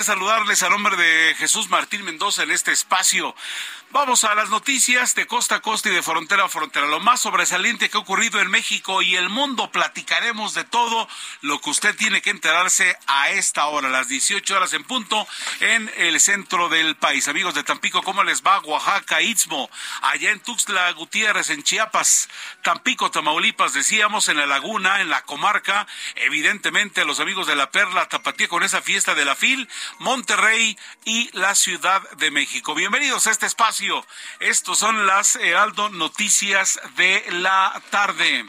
Placer saludarles a nombre de Jesús Martín Mendoza en este espacio. Vamos a las noticias de costa a costa y de frontera a frontera. Lo más sobresaliente que ha ocurrido en México y el mundo. Platicaremos de todo lo que usted tiene que enterarse a esta hora, las 18 horas en punto, en el centro del país. Amigos de Tampico, ¿cómo les va? Oaxaca, Istmo, allá en Tuxtla Gutiérrez, en Chiapas, Tampico, Tamaulipas, decíamos, en la laguna, en la comarca, evidentemente los amigos de la Perla, Tapatía con esa fiesta de la FIL, Monterrey y la Ciudad de México. Bienvenidos a este espacio. Estos son las Heraldo Noticias de la tarde.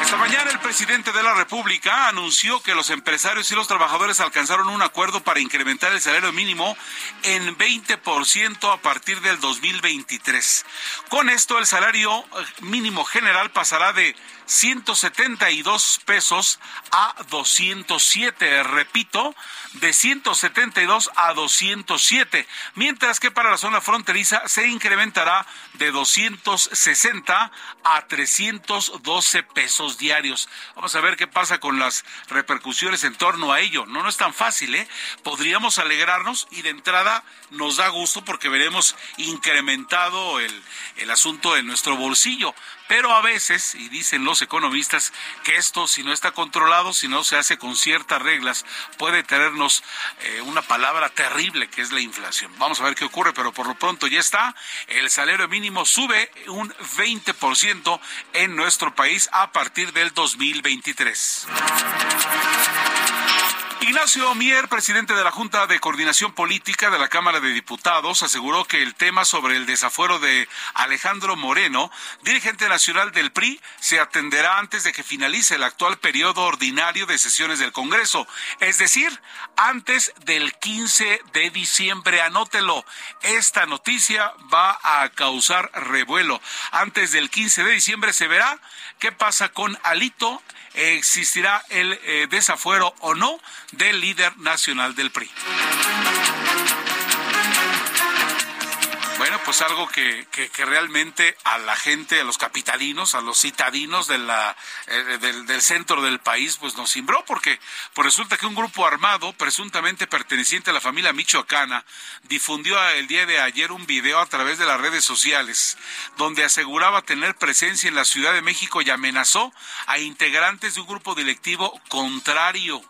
Esta mañana el presidente de la República anunció que los empresarios y los trabajadores alcanzaron un acuerdo para incrementar el salario mínimo en 20% a partir del 2023. Con esto el salario eh, mínimo general pasará de 172 pesos a 207, repito, de 172 a 207, mientras que para la zona fronteriza se incrementará de 260 a 312 pesos diarios. Vamos a ver qué pasa con las repercusiones en torno a ello. No, no es tan fácil, ¿eh? Podríamos alegrarnos y de entrada nos da gusto porque veremos incrementado el, el asunto en nuestro bolsillo. Pero a veces, y dicen los economistas, que esto, si no está controlado, si no se hace con ciertas reglas, puede tenernos eh, una palabra terrible que es la inflación. Vamos a ver qué ocurre, pero por lo pronto ya está. El salario mínimo sube un 20% en nuestro país a partir del 2023. Ignacio Mier, presidente de la Junta de Coordinación Política de la Cámara de Diputados, aseguró que el tema sobre el desafuero de Alejandro Moreno, dirigente nacional del PRI, se atenderá antes de que finalice el actual periodo ordinario de sesiones del Congreso, es decir, antes del 15 de diciembre. Anótelo, esta noticia va a causar revuelo. Antes del 15 de diciembre se verá qué pasa con Alito existirá el eh, desafuero o no del líder nacional del PRI. Bueno, pues algo que, que, realmente a la gente, a los capitalinos, a los citadinos de la, eh, del, del, centro del país, pues nos cimbró, porque pues resulta que un grupo armado, presuntamente perteneciente a la familia michoacana, difundió el día de ayer un video a través de las redes sociales, donde aseguraba tener presencia en la Ciudad de México y amenazó a integrantes de un grupo directivo contrario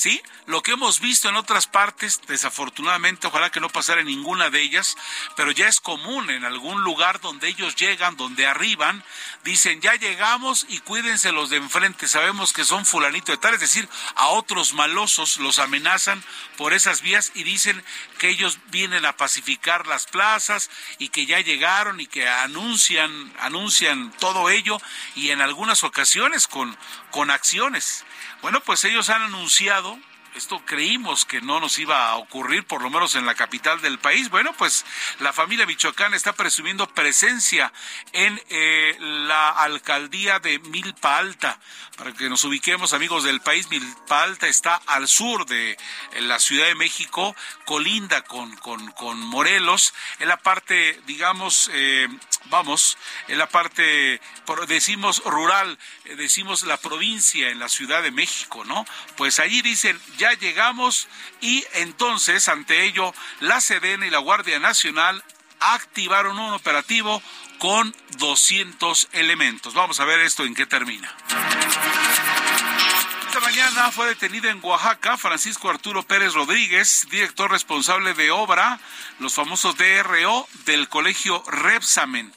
¿sí? Lo que hemos visto en otras partes, desafortunadamente, ojalá que no pasara en ninguna de ellas, pero ya es común en algún lugar donde ellos llegan, donde arriban, dicen, ya llegamos y cuídense los de enfrente, sabemos que son fulanito de tal, es decir, a otros malosos los amenazan por esas vías y dicen que ellos vienen a pacificar las plazas y que ya llegaron y que anuncian, anuncian todo ello y en algunas ocasiones con, con acciones. Bueno, pues ellos han anunciado esto creímos que no nos iba a ocurrir, por lo menos en la capital del país. Bueno, pues la familia Michoacán está presumiendo presencia en eh, la alcaldía de Milpa Alta. Para que nos ubiquemos, amigos del país, Milpa Alta está al sur de la Ciudad de México, colinda con, con, con Morelos, en la parte, digamos, eh, vamos, en la parte, decimos rural, eh, decimos la provincia en la Ciudad de México, ¿no? Pues allí dicen, ya llegamos y entonces ante ello la Sedena y la Guardia Nacional activaron un operativo con 200 elementos. Vamos a ver esto en qué termina. Esta mañana fue detenido en Oaxaca Francisco Arturo Pérez Rodríguez, director responsable de obra, los famosos DRO del colegio Repsamen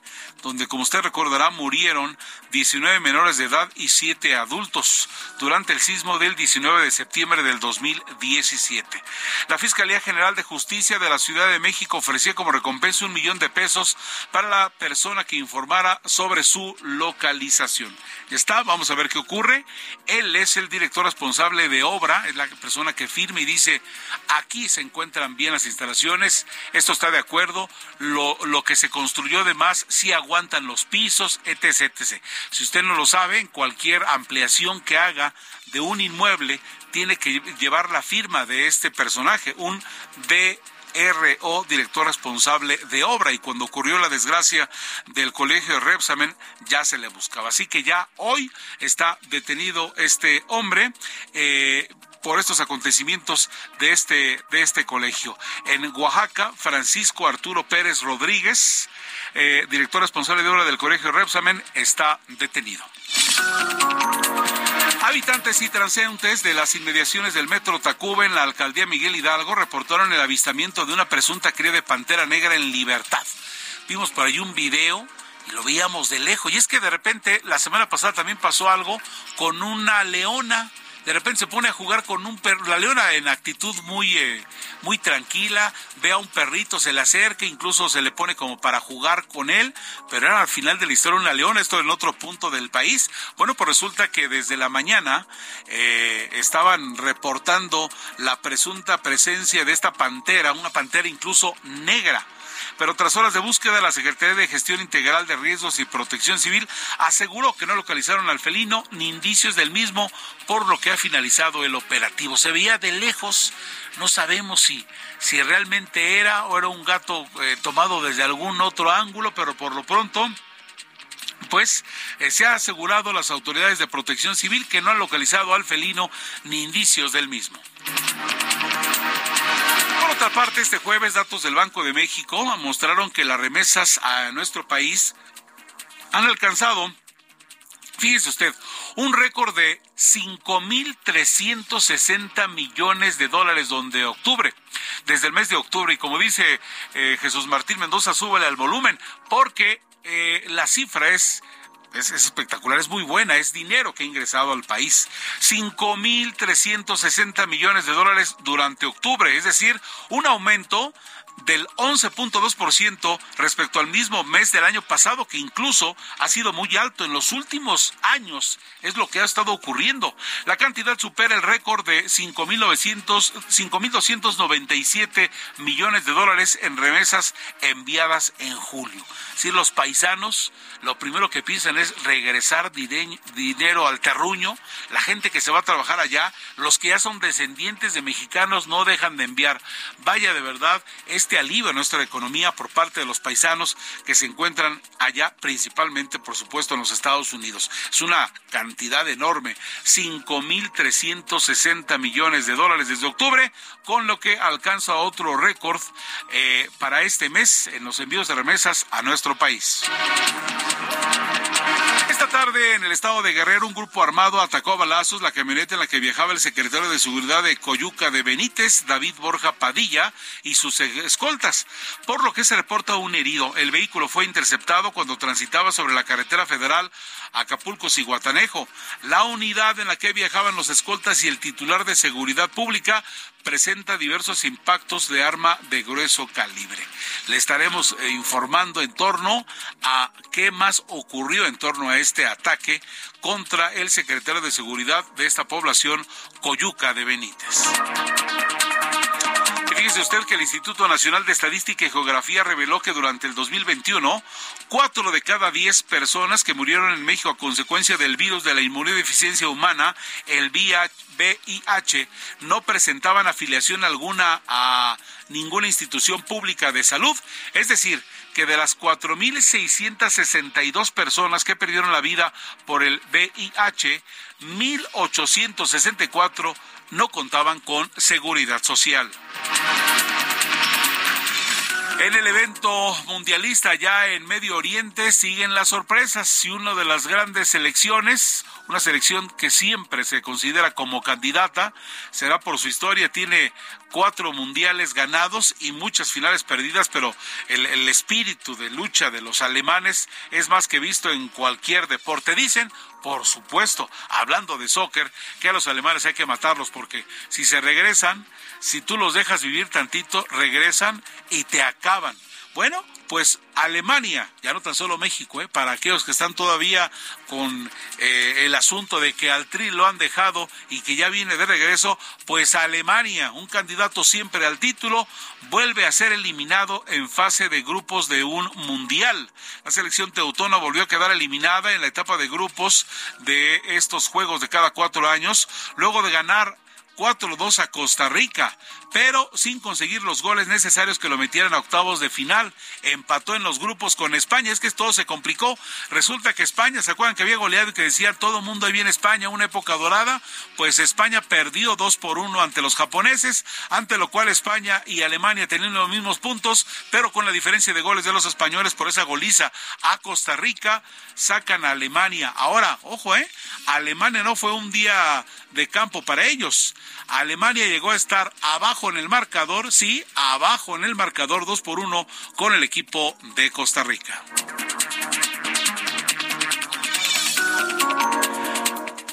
donde, como usted recordará, murieron 19 menores de edad y 7 adultos durante el sismo del 19 de septiembre del 2017. La Fiscalía General de Justicia de la Ciudad de México ofreció como recompensa un millón de pesos para la persona que informara sobre su localización. Ya está, vamos a ver qué ocurre. Él es el director responsable de obra, es la persona que firma y dice, aquí se encuentran bien las instalaciones, esto está de acuerdo, lo, lo que se construyó de más sí aguanta aguantan los pisos, etc, etc. Si usted no lo sabe, en cualquier ampliación que haga de un inmueble, tiene que llevar la firma de este personaje, un DRO, director responsable de obra, y cuando ocurrió la desgracia del colegio de Repsamen, ya se le buscaba. Así que ya hoy está detenido este hombre. Eh, por estos acontecimientos de este, de este colegio. En Oaxaca, Francisco Arturo Pérez Rodríguez, eh, director responsable de obra del Colegio Repsamen, está detenido. Habitantes y transeúntes de las inmediaciones del metro Tacuba en la alcaldía Miguel Hidalgo reportaron el avistamiento de una presunta cría de pantera negra en libertad. Vimos por ahí un video y lo veíamos de lejos. Y es que de repente la semana pasada también pasó algo con una leona de repente se pone a jugar con un perro, la leona en actitud muy, eh, muy tranquila, ve a un perrito, se le acerca, incluso se le pone como para jugar con él, pero era al final de la historia una leona, esto en otro punto del país. Bueno, pues resulta que desde la mañana eh, estaban reportando la presunta presencia de esta pantera, una pantera incluso negra pero tras horas de búsqueda, la Secretaría de Gestión Integral de Riesgos y Protección Civil aseguró que no localizaron al felino ni indicios del mismo, por lo que ha finalizado el operativo. Se veía de lejos, no sabemos si, si realmente era o era un gato eh, tomado desde algún otro ángulo, pero por lo pronto pues eh, se ha asegurado las autoridades de protección civil que no han localizado al felino ni indicios del mismo. Otra parte, este jueves datos del Banco de México mostraron que las remesas a nuestro país han alcanzado, fíjese usted, un récord de 5.360 millones de dólares donde octubre, desde el mes de octubre. Y como dice eh, Jesús Martín Mendoza, súbale al volumen, porque eh, la cifra es es, espectacular, es muy buena, es dinero que ha ingresado al país. 5.360 millones de dólares durante octubre, es decir, un aumento del 11.2% respecto al mismo mes del año pasado, que incluso ha sido muy alto en los últimos años. Es lo que ha estado ocurriendo. La cantidad supera el récord de 5.297 millones de dólares en remesas enviadas en julio. Si los paisanos lo primero que piensan es regresar dinero al terruño, la gente que se va a trabajar allá, los que ya son descendientes de mexicanos no dejan de enviar. Vaya de verdad este alivio a nuestra economía por parte de los paisanos que se encuentran allá, principalmente, por supuesto, en los Estados Unidos. Es una cantidad enorme, 5.360 millones de dólares desde octubre, con lo que alcanza otro récord eh, para este mes en los envíos de remesas a nuestro país. Tarde en el estado de Guerrero un grupo armado atacó a balazos la camioneta en la que viajaba el secretario de Seguridad de Coyuca de Benítez, David Borja Padilla, y sus escoltas, por lo que se reporta un herido. El vehículo fue interceptado cuando transitaba sobre la carretera federal Acapulco Guatanejo. La unidad en la que viajaban los escoltas y el titular de Seguridad Pública presenta diversos impactos de arma de grueso calibre. Le estaremos eh, informando en torno a qué más ocurrió en torno a este ataque contra el secretario de Seguridad de esta población, Coyuca de Benítez. Fíjese usted que el Instituto Nacional de Estadística y Geografía reveló que durante el 2021, cuatro de cada diez personas que murieron en México a consecuencia del virus de la inmunodeficiencia humana, el VIH, no presentaban afiliación alguna a ninguna institución pública de salud. Es decir, que de las 4.662 personas que perdieron la vida por el VIH, 1.864 no contaban con seguridad social. En el evento mundialista ya en Medio Oriente siguen las sorpresas y una de las grandes selecciones, una selección que siempre se considera como candidata, será por su historia, tiene cuatro mundiales ganados y muchas finales perdidas, pero el, espíritu de lucha de los alemanes es más que visto en cualquier deporte. Dicen, por supuesto, hablando de soccer, que a los alemanes hay que matarlos porque si se regresan, si tú los dejas vivir tantito, regresan y te acaban. Bueno, pues Alemania, ya no tan solo México, ¿eh? para aquellos que están todavía con eh, el asunto de que al Tri lo han dejado y que ya viene de regreso, pues Alemania, un candidato siempre al título, vuelve a ser eliminado en fase de grupos de un mundial. La selección teutona volvió a quedar eliminada en la etapa de grupos de estos juegos de cada cuatro años, luego de ganar 4-2 a Costa Rica, pero sin conseguir los goles necesarios que lo metieran a octavos de final. Empató en los grupos con España. Es que todo se complicó. Resulta que España, ¿se acuerdan que había goleado y que decía todo mundo ahí viene España, una época dorada? Pues España perdió 2 por 1 ante los japoneses, ante lo cual España y Alemania tenían los mismos puntos, pero con la diferencia de goles de los españoles por esa goliza a Costa Rica, sacan a Alemania. Ahora, ojo, ¿eh? Alemania no fue un día de campo para ellos. Alemania llegó a estar abajo en el marcador, sí, abajo en el marcador 2 por 1 con el equipo de Costa Rica.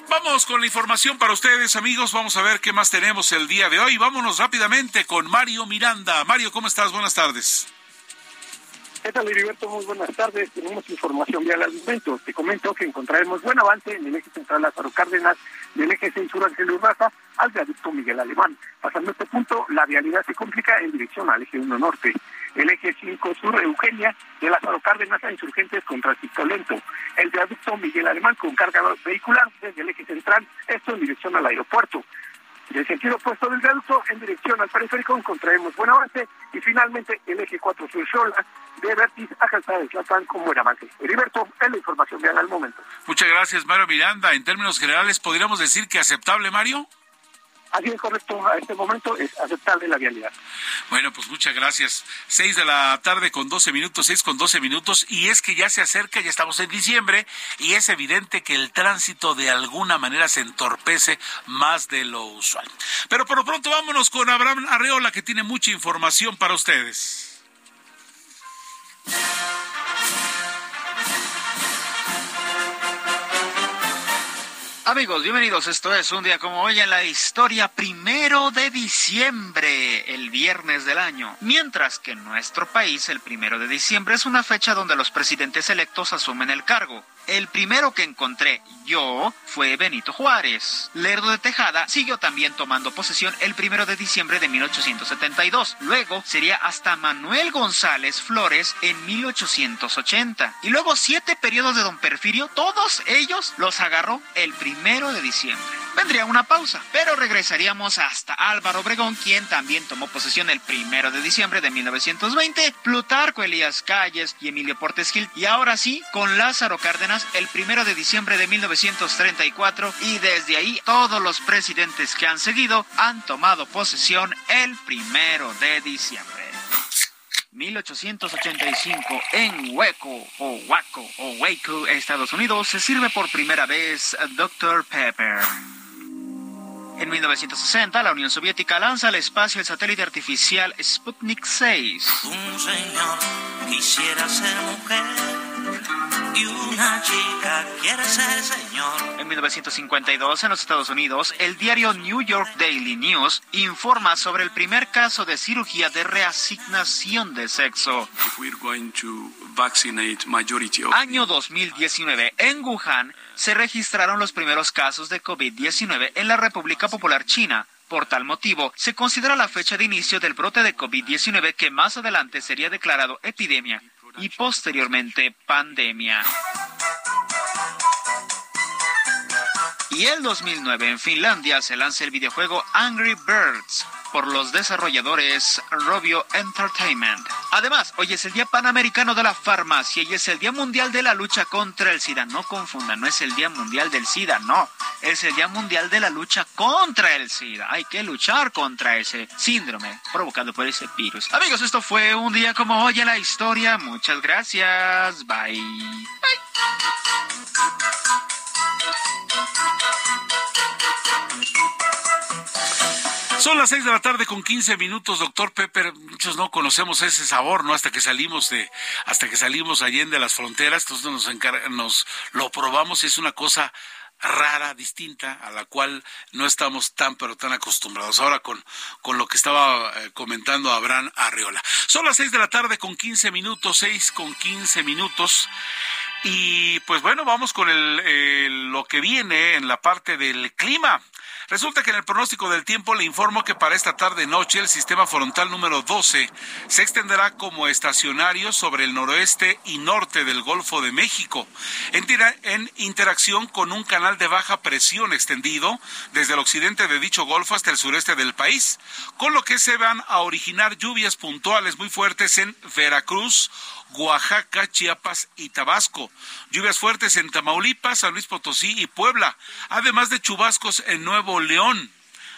Vamos con la información para ustedes, amigos. Vamos a ver qué más tenemos el día de hoy. Vámonos rápidamente con Mario Miranda. Mario, ¿cómo estás? Buenas tardes. ¿Qué tal, Heriberto? Muy buenas tardes. Tenemos información vial al momento. Te comento que encontraremos buen avance en el eje central Lázaro Cárdenas, del eje 6 sur Ángel Urraza al viaducto Miguel Alemán. Pasando este punto, la vialidad se complica en dirección al eje 1 norte. El eje 5 sur Eugenia, de Lázaro Cárdenas a Insurgentes con tránsito lento. El viaducto Miguel Alemán con carga vehicular desde el eje central, esto en dirección al aeropuerto. Del sentido opuesto del viaducto en dirección al periférico encontraremos buen avance y finalmente el eje 4 sur Xola de Vertis a Calzada de Tlalpan con buen avance. Heriberto, es la información vial al momento. Muchas gracias, Mario Miranda. En términos generales, ¿podríamos decir que aceptable, Mario? Así es correcto, a este momento es aceptable la vialidad. Bueno, pues muchas gracias. Seis de la tarde con doce minutos, seis con doce minutos, y es que ya se acerca, ya estamos en diciembre, y es evidente que el tránsito de alguna manera se entorpece más de lo usual. Pero por lo pronto vámonos con Abraham Arreola, que tiene mucha información para ustedes. Amigos, bienvenidos. Esto es un día como hoy en la historia, primero de diciembre, el viernes del año. Mientras que en nuestro país, el primero de diciembre es una fecha donde los presidentes electos asumen el cargo. El primero que encontré yo fue Benito Juárez. Lerdo de Tejada siguió también tomando posesión el primero de diciembre de 1872. Luego sería hasta Manuel González Flores en 1880. Y luego siete periodos de don Perfirio, todos ellos los agarró el primero de diciembre. Vendría una pausa, pero regresaríamos hasta Álvaro Obregón, quien también tomó posesión el primero de diciembre de 1920, Plutarco Elías Calles y Emilio Portes Gil, y ahora sí, con Lázaro Cárdenas el primero de diciembre de 1934, y desde ahí todos los presidentes que han seguido han tomado posesión el primero de diciembre. 1885 en Hueco o Waco o Waco, Estados Unidos, se sirve por primera vez Dr. Pepper. En 1960, la Unión Soviética lanza al espacio el satélite artificial Sputnik 6. Un señor quisiera ser mujer y una chica quiere ser señor. En 1952, en los Estados Unidos, el diario New York Daily News informa sobre el primer caso de cirugía de reasignación de sexo. Año 2019, en Wuhan se registraron los primeros casos de COVID-19 en la República Popular China. Por tal motivo, se considera la fecha de inicio del brote de COVID-19 que más adelante sería declarado epidemia y posteriormente pandemia. Y el 2009 en Finlandia se lanza el videojuego Angry Birds por los desarrolladores Robio Entertainment. Además, hoy es el Día Panamericano de la Farmacia y es el Día Mundial de la Lucha contra el SIDA. No confundan, no es el Día Mundial del SIDA, no. Es el Día Mundial de la Lucha contra el SIDA. Hay que luchar contra ese síndrome provocado por ese virus. Amigos, esto fue un día como hoy en la historia. Muchas gracias. Bye. Bye. Son las seis de la tarde con quince minutos, doctor Pepper. Muchos no conocemos ese sabor, ¿no? Hasta que salimos de, hasta que salimos allende las fronteras, entonces nos, nos lo probamos y es una cosa rara, distinta, a la cual no estamos tan pero tan acostumbrados. Ahora con, con lo que estaba eh, comentando Abraham Arriola. Son las seis de la tarde con quince minutos, seis con quince minutos. Y pues bueno, vamos con el, lo que viene en la parte del clima. Resulta que en el pronóstico del tiempo le informo que para esta tarde noche el sistema frontal número 12 se extenderá como estacionario sobre el noroeste y norte del Golfo de México, en, interacción con un canal de baja presión extendido desde el occidente de dicho golfo hasta el sureste del país, con lo que se van a originar lluvias puntuales muy fuertes en Veracruz, Oaxaca, Chiapas y Tabasco. Lluvias fuertes en Tamaulipas, San Luis Potosí y Puebla, además de chubascos en Nuevo León.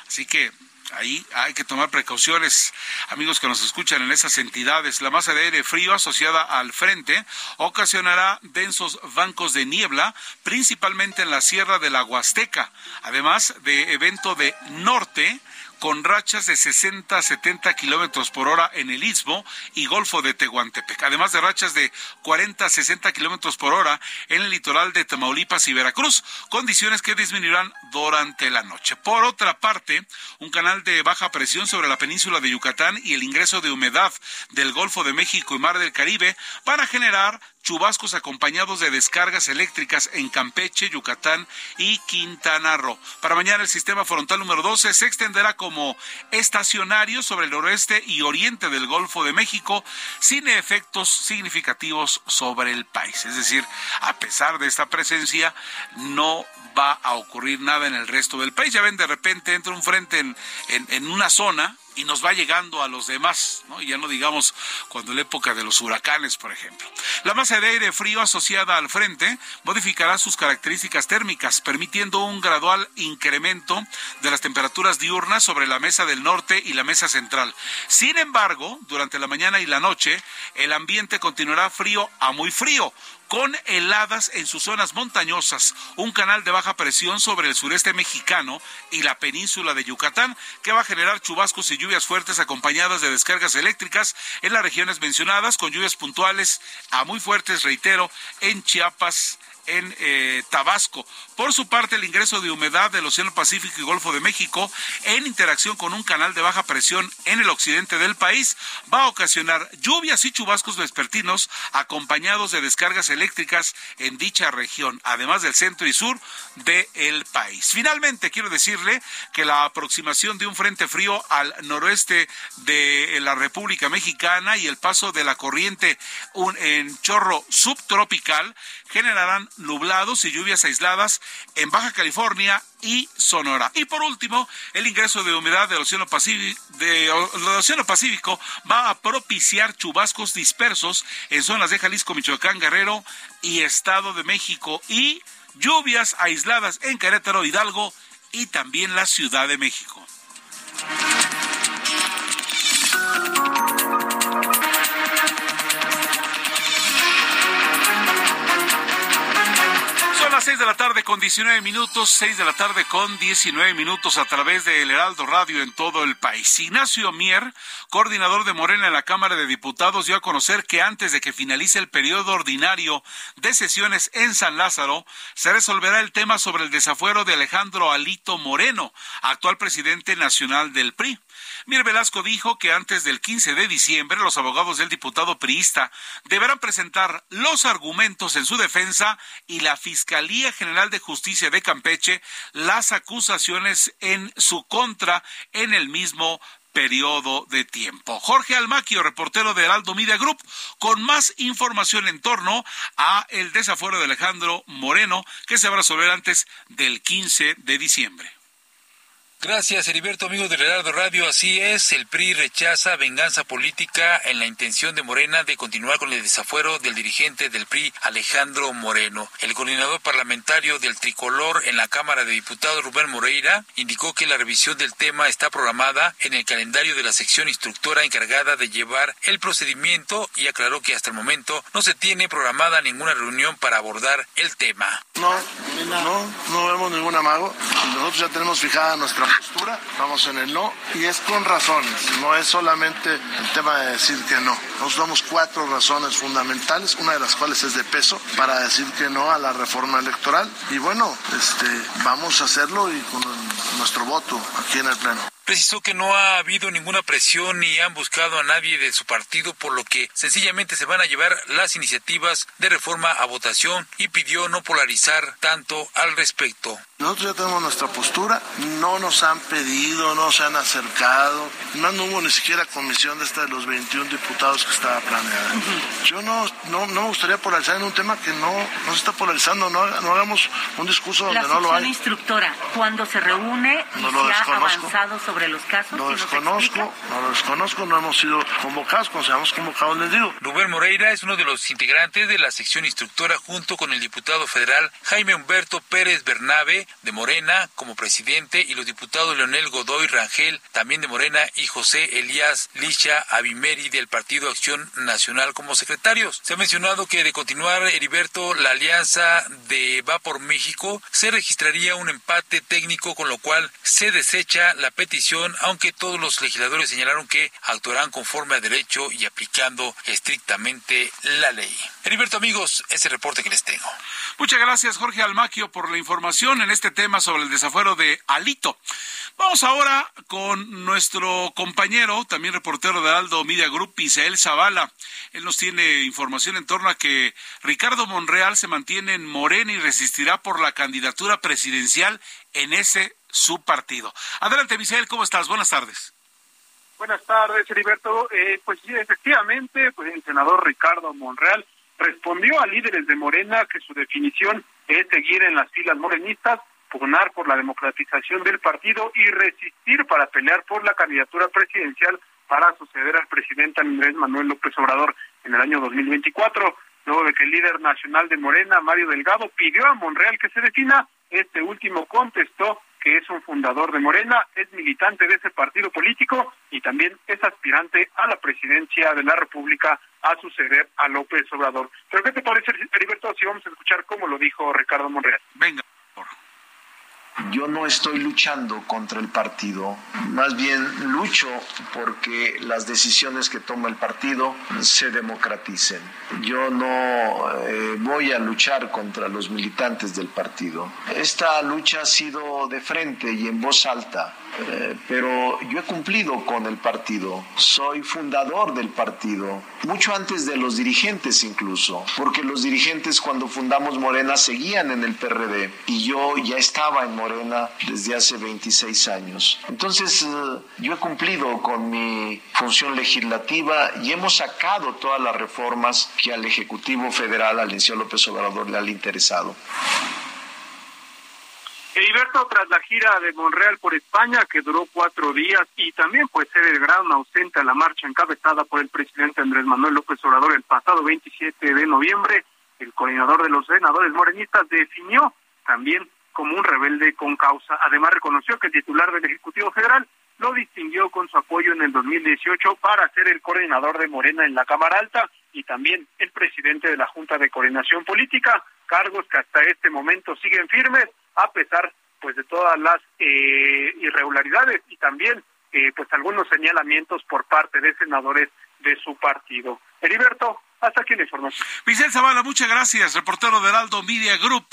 Así que ahí hay que tomar precauciones, amigos que nos escuchan en esas entidades. La masa de aire frío asociada al frente ocasionará densos bancos de niebla, principalmente en la sierra de la Huasteca, además de evento de norte con rachas de 60 a 70 kilómetros por hora en el Istmo y Golfo de Tehuantepec, además de rachas de 40 a 60 kilómetros por hora en el litoral de Tamaulipas y Veracruz, condiciones que disminuirán durante la noche. Por otra parte, un canal de baja presión sobre la península de Yucatán y el ingreso de humedad del Golfo de México y Mar del Caribe van a generar chubascos acompañados de descargas eléctricas en Campeche, Yucatán y Quintana Roo. Para mañana el sistema frontal número 12 se extenderá como estacionario sobre el noroeste y oriente del Golfo de México sin efectos significativos sobre el país. Es decir, a pesar de esta presencia, no va a ocurrir nada en el resto del país. Ya ven, de repente entra un frente en, una zona y nos va llegando a los demás, ¿no? Ya no digamos cuando la época de los huracanes, por ejemplo. La masa de aire frío asociada al frente modificará sus características térmicas, permitiendo un gradual incremento de las temperaturas diurnas sobre la mesa del norte y la mesa central. Sin embargo, durante la mañana y la noche, el ambiente continuará frío a muy frío, con heladas en sus zonas montañosas, un canal de baja presión sobre el sureste mexicano y la península de Yucatán, que va a generar chubascos y lluvias fuertes acompañadas de descargas eléctricas en las regiones mencionadas, con lluvias puntuales a muy fuertes, reitero, en Chiapas, en eh, Tabasco. Por su parte, el ingreso de humedad del Océano Pacífico y Golfo de México en interacción con un canal de baja presión en el occidente del país va a ocasionar lluvias y chubascos vespertinos acompañados de descargas eléctricas en dicha región, además del centro y sur del país. Finalmente, quiero decirle que la aproximación de un frente frío al noroeste de la República Mexicana y el paso de la corriente en chorro subtropical generarán nublados y lluvias aisladas en Baja California y Sonora. Y por último, el ingreso de humedad del Océano Pacífico, Océano Pacífico va a propiciar chubascos dispersos en zonas de Jalisco, Michoacán, Guerrero y Estado de México y lluvias aisladas en Querétaro, Hidalgo y también la Ciudad de México. De la tarde con 19 minutos, 6 de la tarde con 19 minutos a través de El Heraldo Radio en todo el país. Ignacio Mier, coordinador de Morena en la Cámara de Diputados, dio a conocer que antes de que finalice el periodo ordinario de sesiones en San Lázaro, se resolverá el tema sobre el desafuero de Alejandro Alito Moreno, actual presidente nacional del PRI. Mir Velasco dijo que antes del 15 de diciembre los abogados del diputado priista deberán presentar los argumentos en su defensa y la Fiscalía General de Justicia de Campeche las acusaciones en su contra en el mismo periodo de tiempo. Jorge Almaquio, reportero de Heraldo Media Group, con más información en torno a el desafuero de Alejandro Moreno que se va a resolver antes del 15 de diciembre. Gracias, Heriberto, amigo de Gerardo Radio. Así es, el PRI rechaza venganza política en la intención de Morena de continuar con el desafuero del dirigente del PRI, Alejandro Moreno. El coordinador parlamentario del tricolor en la Cámara de Diputados, Rubén Moreira, indicó que la revisión del tema está programada en el calendario de la sección instructora encargada de llevar el procedimiento y aclaró que hasta el momento no se tiene programada ninguna reunión para abordar el tema. No, no, no vemos ningún amago. Nosotros ya tenemos fijada nuestra vamos en el no, y es con razones, no es solamente el tema de decir que no. Nos damos cuatro razones fundamentales, una de las cuales es de peso, para decir que no a la reforma electoral. Y bueno, este, vamos a hacerlo y con nuestro voto aquí en el Pleno. Precisó que no ha habido ninguna presión ni han buscado a nadie de su partido, por lo que sencillamente se van a llevar las iniciativas de reforma a votación y pidió no polarizar tanto al respecto. Nosotros ya tenemos nuestra postura, no nos han pedido, no se han acercado, no, hubo ni siquiera comisión de esta de los 21 diputados que estaba planeada. Yo no, no, me gustaría polarizar en un tema que no, no se está polarizando, no, no hagamos un discurso donde no lo hay. La instructora, cuando se reúne y se ha avanzado sobre los casos. No desconozco, no lo desconozco, no hemos sido convocados, cuando seamos convocados les digo. Rubén Moreira es uno de los integrantes de la sección instructora junto con el diputado federal Jaime Humberto Pérez Bernabe de Morena como presidente y los diputados Leonel Godoy Rangel, también de Morena, y José Elías Licha Abimeri del Partido Acción Nacional como secretarios. Se ha mencionado que de continuar Heriberto la alianza de Va por México se registraría un empate técnico con lo cual se desecha la petición, aunque todos los legisladores señalaron que actuarán conforme a derecho y aplicando estrictamente la ley. Heriberto amigos, ese reporte que les tengo. Muchas gracias Jorge Almaquio por la información en este tema sobre el desafuero de Alito. Vamos ahora con nuestro compañero, también reportero de Aldo Media Group, Isael Zavala. Él nos tiene información en torno a que Ricardo Monreal se mantiene en Morena y resistirá por la candidatura presidencial en ese su partido. Adelante, Misael, ¿cómo estás? Buenas tardes. Buenas tardes, Heriberto. Eh, pues sí, efectivamente, pues el senador Ricardo Monreal respondió a líderes de Morena que su definición es seguir en las filas morenistas, pugnar por la democratización del partido y resistir para pelear por la candidatura presidencial para suceder al presidente Andrés Manuel López Obrador en el año 2024. Luego de que el líder nacional de Morena, Mario Delgado, pidió a Monreal que se defina, este último contestó que es un fundador de Morena, es militante de ese partido político y también es aspirante a la presidencia de la República a suceder a López Obrador. Pero ¿qué te parece, Heriberto, si vamos a escuchar cómo lo dijo Ricardo Monreal? Venga. Yo no estoy luchando contra el partido, más bien lucho porque las decisiones que toma el partido se democraticen. Yo no eh, voy a luchar contra los militantes del partido. Esta lucha ha sido de frente y en voz alta. Eh, pero yo he cumplido con el partido, soy fundador del partido, mucho antes de los dirigentes incluso, porque los dirigentes cuando fundamos Morena seguían en el PRD y yo ya estaba en Morena desde hace 26 años. Entonces eh, yo he cumplido con mi función legislativa y hemos sacado todas las reformas que al Ejecutivo Federal, al López Obrador, le han interesado. Heriberto, tras la gira de Monreal por España, que duró cuatro días, y también pues ser el gran ausente a la marcha encabezada por el presidente Andrés Manuel López Obrador el pasado 27 de noviembre, el coordinador de los senadores morenistas definió también como un rebelde con causa. Además reconoció que el titular del Ejecutivo Federal lo distinguió con su apoyo en el 2018 para ser el coordinador de Morena en la Cámara Alta y también el presidente de la Junta de Coordinación Política, cargos que hasta este momento siguen firmes a pesar pues de todas las eh, irregularidades y también eh, pues algunos señalamientos por parte de senadores de su partido. Heriberto, hasta aquí la información. Vicente Zavala, muchas gracias, reportero de Heraldo Media Group.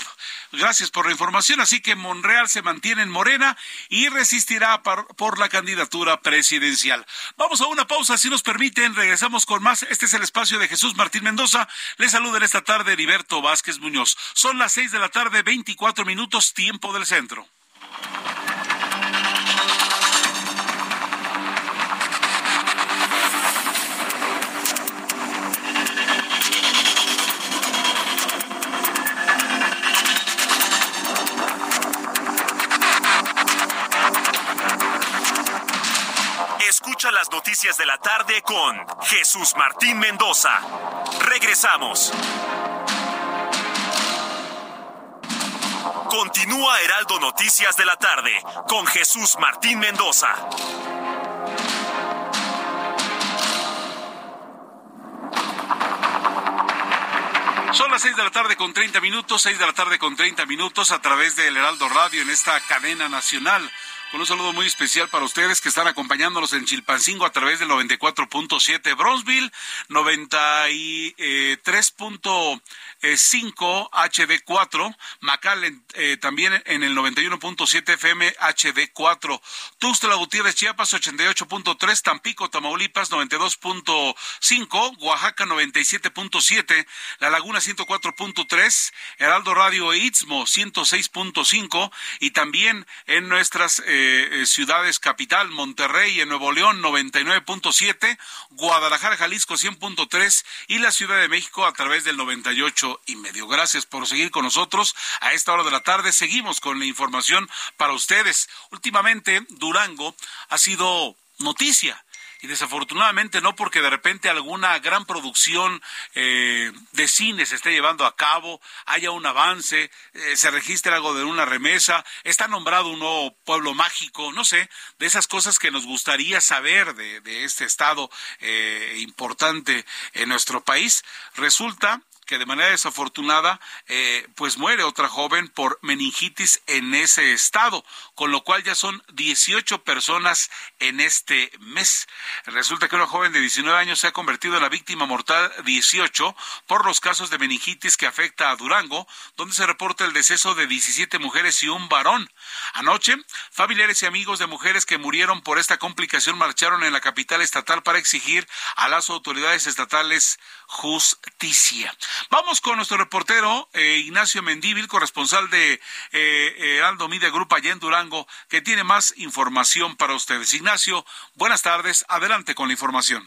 Gracias por la información. Así que Monreal se mantiene en Morena y resistirá por, la candidatura presidencial. Vamos a una pausa, si nos permiten. Regresamos con más. Este es el espacio de Jesús Martín Mendoza. Le saluda en esta tarde Heriberto Vázquez Muñoz. Son las seis de la tarde, 24 minutos, tiempo del centro. Las noticias de la tarde con Jesús Martín Mendoza. Regresamos. Continúa Heraldo Noticias de la tarde con Jesús Martín Mendoza. Son las seis de la tarde con 30 minutos, seis de la tarde con 30 minutos a través del Heraldo Radio en esta cadena nacional con un saludo muy especial para ustedes que están acompañándonos en Chilpancingo a través del 94.7, Bronzeville 93. 5 HD4, McAllen eh, también en el 91.7 FM HD4, Tuxtla Gutiérrez Chiapas 88.3, Tampico Tamaulipas 92.5, Oaxaca 97.7, La Laguna 104.3, Heraldo Radio Istmo 106.5 y también en nuestras eh, eh, ciudades capital, Monterrey en Nuevo León 99.7, Guadalajara Jalisco 100.3 y la Ciudad de México a través del 98 y medio. Gracias por seguir con nosotros a esta hora de la tarde. Seguimos con la información para ustedes. Últimamente, Durango ha sido noticia y desafortunadamente no porque de repente alguna gran producción eh, de cine se esté llevando a cabo, haya un avance, eh, se registre algo de una remesa, está nombrado un nuevo pueblo mágico, no sé, de esas cosas que nos gustaría saber de, este estado eh, importante en nuestro país. Resulta que de manera desafortunada eh, pues muere otra joven por meningitis en ese estado, con lo cual ya son 18 personas en este mes. Resulta que una joven de 19 años se ha convertido en la víctima mortal 18 por los casos de meningitis que afecta a Durango, donde se reporta el deceso de 17 mujeres y un varón. Anoche, familiares y amigos de mujeres que murieron por esta complicación marcharon en la capital estatal para exigir a las autoridades estatales justicia. Vamos con nuestro reportero eh, Ignacio Mendívil, corresponsal de eh, Aldo Media Group allá en Durango, que tiene más información para ustedes. Ignacio, buenas tardes. Adelante con la información.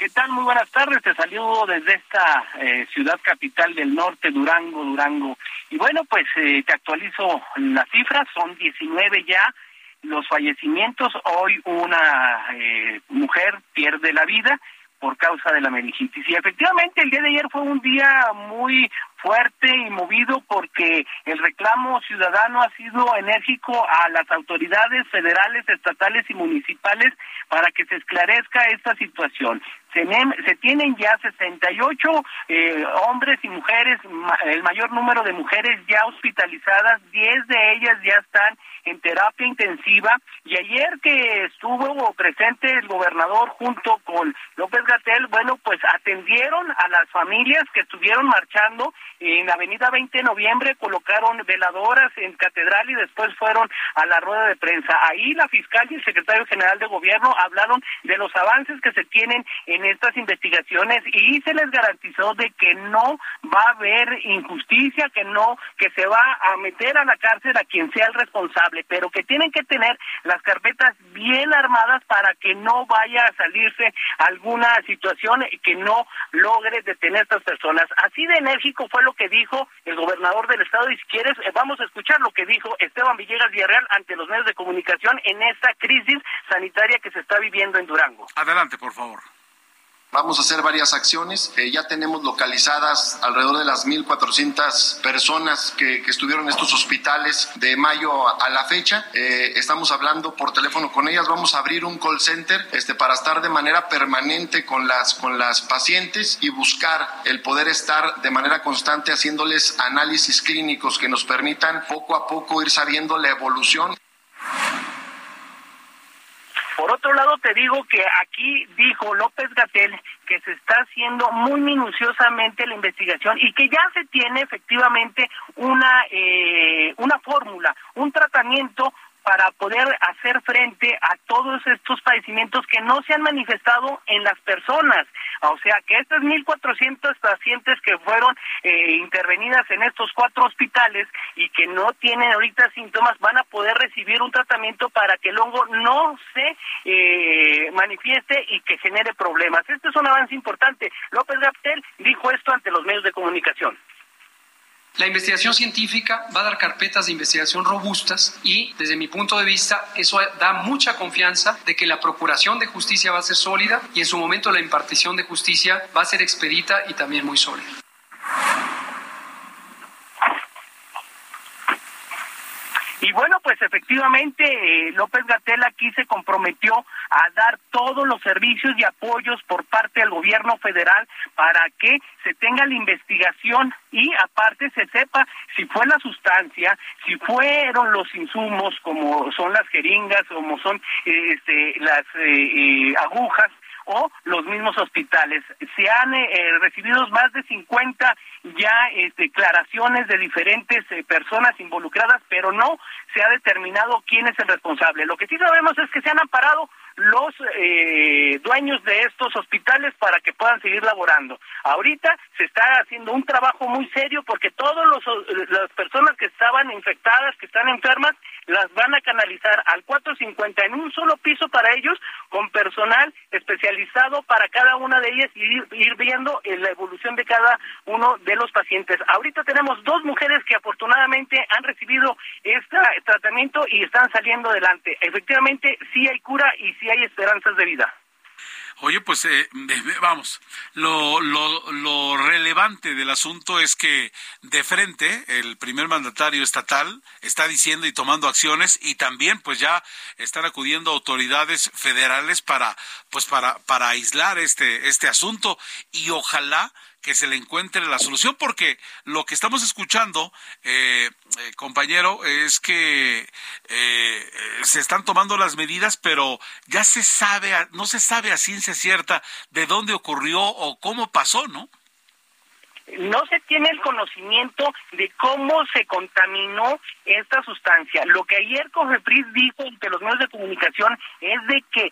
¿Qué tal? Muy buenas tardes. Te saludo desde esta eh, ciudad capital del norte, Durango, Durango. Y bueno, pues eh, te actualizo las cifras. Son 19 ya los fallecimientos. Hoy una eh, mujer pierde la vida por causa de la meningitis. Y efectivamente el día de ayer fue un día muy fuerte y movido porque el reclamo ciudadano ha sido enérgico a las autoridades federales, estatales y municipales para que se esclarezca esta situación. Se, tienen ya 68 eh, hombres y mujeres, el mayor número de mujeres ya hospitalizadas, 10 de ellas ya están en terapia intensiva y ayer que estuvo presente el gobernador junto con López Gatel, bueno, pues atendieron a las familias que estuvieron marchando en la avenida 20 de noviembre, colocaron veladoras en catedral y después fueron a la rueda de prensa. Ahí la fiscal y el secretario general de gobierno hablaron de los avances que se tienen en estas investigaciones y se les garantizó de que no va a haber injusticia, que no, que se va a meter a la cárcel a quien sea el responsable pero que tienen que tener las carpetas bien armadas para que no vaya a salirse alguna situación que no logre detener a estas personas. Así de enérgico fue lo que dijo el gobernador del estado y si quieres eh, vamos a escuchar lo que dijo Esteban Villegas Villarreal ante los medios de comunicación en esta crisis sanitaria que se está viviendo en Durango. Adelante, por favor Vamos a hacer varias acciones. Eh, ya tenemos localizadas alrededor de las 1.400 personas que, estuvieron en estos hospitales de mayo a, la fecha. Eh, estamos hablando por teléfono con ellas. Vamos a abrir un call center este, para estar de manera permanente con las, con las pacientes y buscar el poder estar de manera constante haciéndoles análisis clínicos que nos permitan poco a poco ir sabiendo la evolución. Por otro lado, te digo que aquí dijo López Gatel que se está haciendo muy minuciosamente la investigación y que ya se tiene efectivamente una eh, una fórmula, un tratamiento para poder hacer frente a todos estos padecimientos que no se han manifestado en las personas. O sea, que estas 1.400 pacientes que fueron eh, intervenidas en estos cuatro hospitales y que no tienen ahorita síntomas van a poder recibir un tratamiento para que el hongo no se eh, manifieste y que genere problemas. Este es un avance importante. López Gaptel dijo esto ante los medios de comunicación. La investigación científica va a dar carpetas de investigación robustas y, desde mi punto de vista, eso da mucha confianza de que la procuración de justicia va a ser sólida y en su momento la impartición de justicia va a ser expedita y también muy sólida. Y bueno, pues efectivamente eh, López Gatel aquí se comprometió a dar todos los servicios y apoyos por parte del gobierno federal para que se tenga la investigación y aparte se sepa si fue la sustancia, si fueron los insumos como son las jeringas, como son este, las eh, eh, agujas o los mismos hospitales. Se han eh, recibido más de 50 ya eh, declaraciones de diferentes eh, personas involucradas, pero no se ha determinado quién es el responsable. Lo que sí sabemos es que se han amparado los dueños de estos hospitales para que puedan seguir laborando. Ahorita se está haciendo un trabajo muy serio porque todas las personas que estaban infectadas, que están enfermas, las van a canalizar al 450 en un solo piso para ellos, con personal especializado para cada una de ellas y ir, viendo la evolución de cada uno de los pacientes. Ahorita tenemos dos mujeres que afortunadamente han recibido este tratamiento y están saliendo adelante. Efectivamente, sí hay cura y sí hay esperanzas de vida. Oye, pues eh, vamos, lo, lo, lo, relevante del asunto es que de frente el primer mandatario estatal está diciendo y tomando acciones y también pues ya están acudiendo autoridades federales para pues para para aislar este este asunto y ojalá que se le encuentre la solución, porque lo que estamos escuchando, eh, eh, compañero, es que eh, se están tomando las medidas, pero ya se sabe, no se sabe a ciencia cierta de dónde ocurrió o cómo pasó, ¿no? no se tiene el conocimiento de cómo se contaminó esta sustancia. Lo que ayer Cofepris dijo entre los medios de comunicación es de que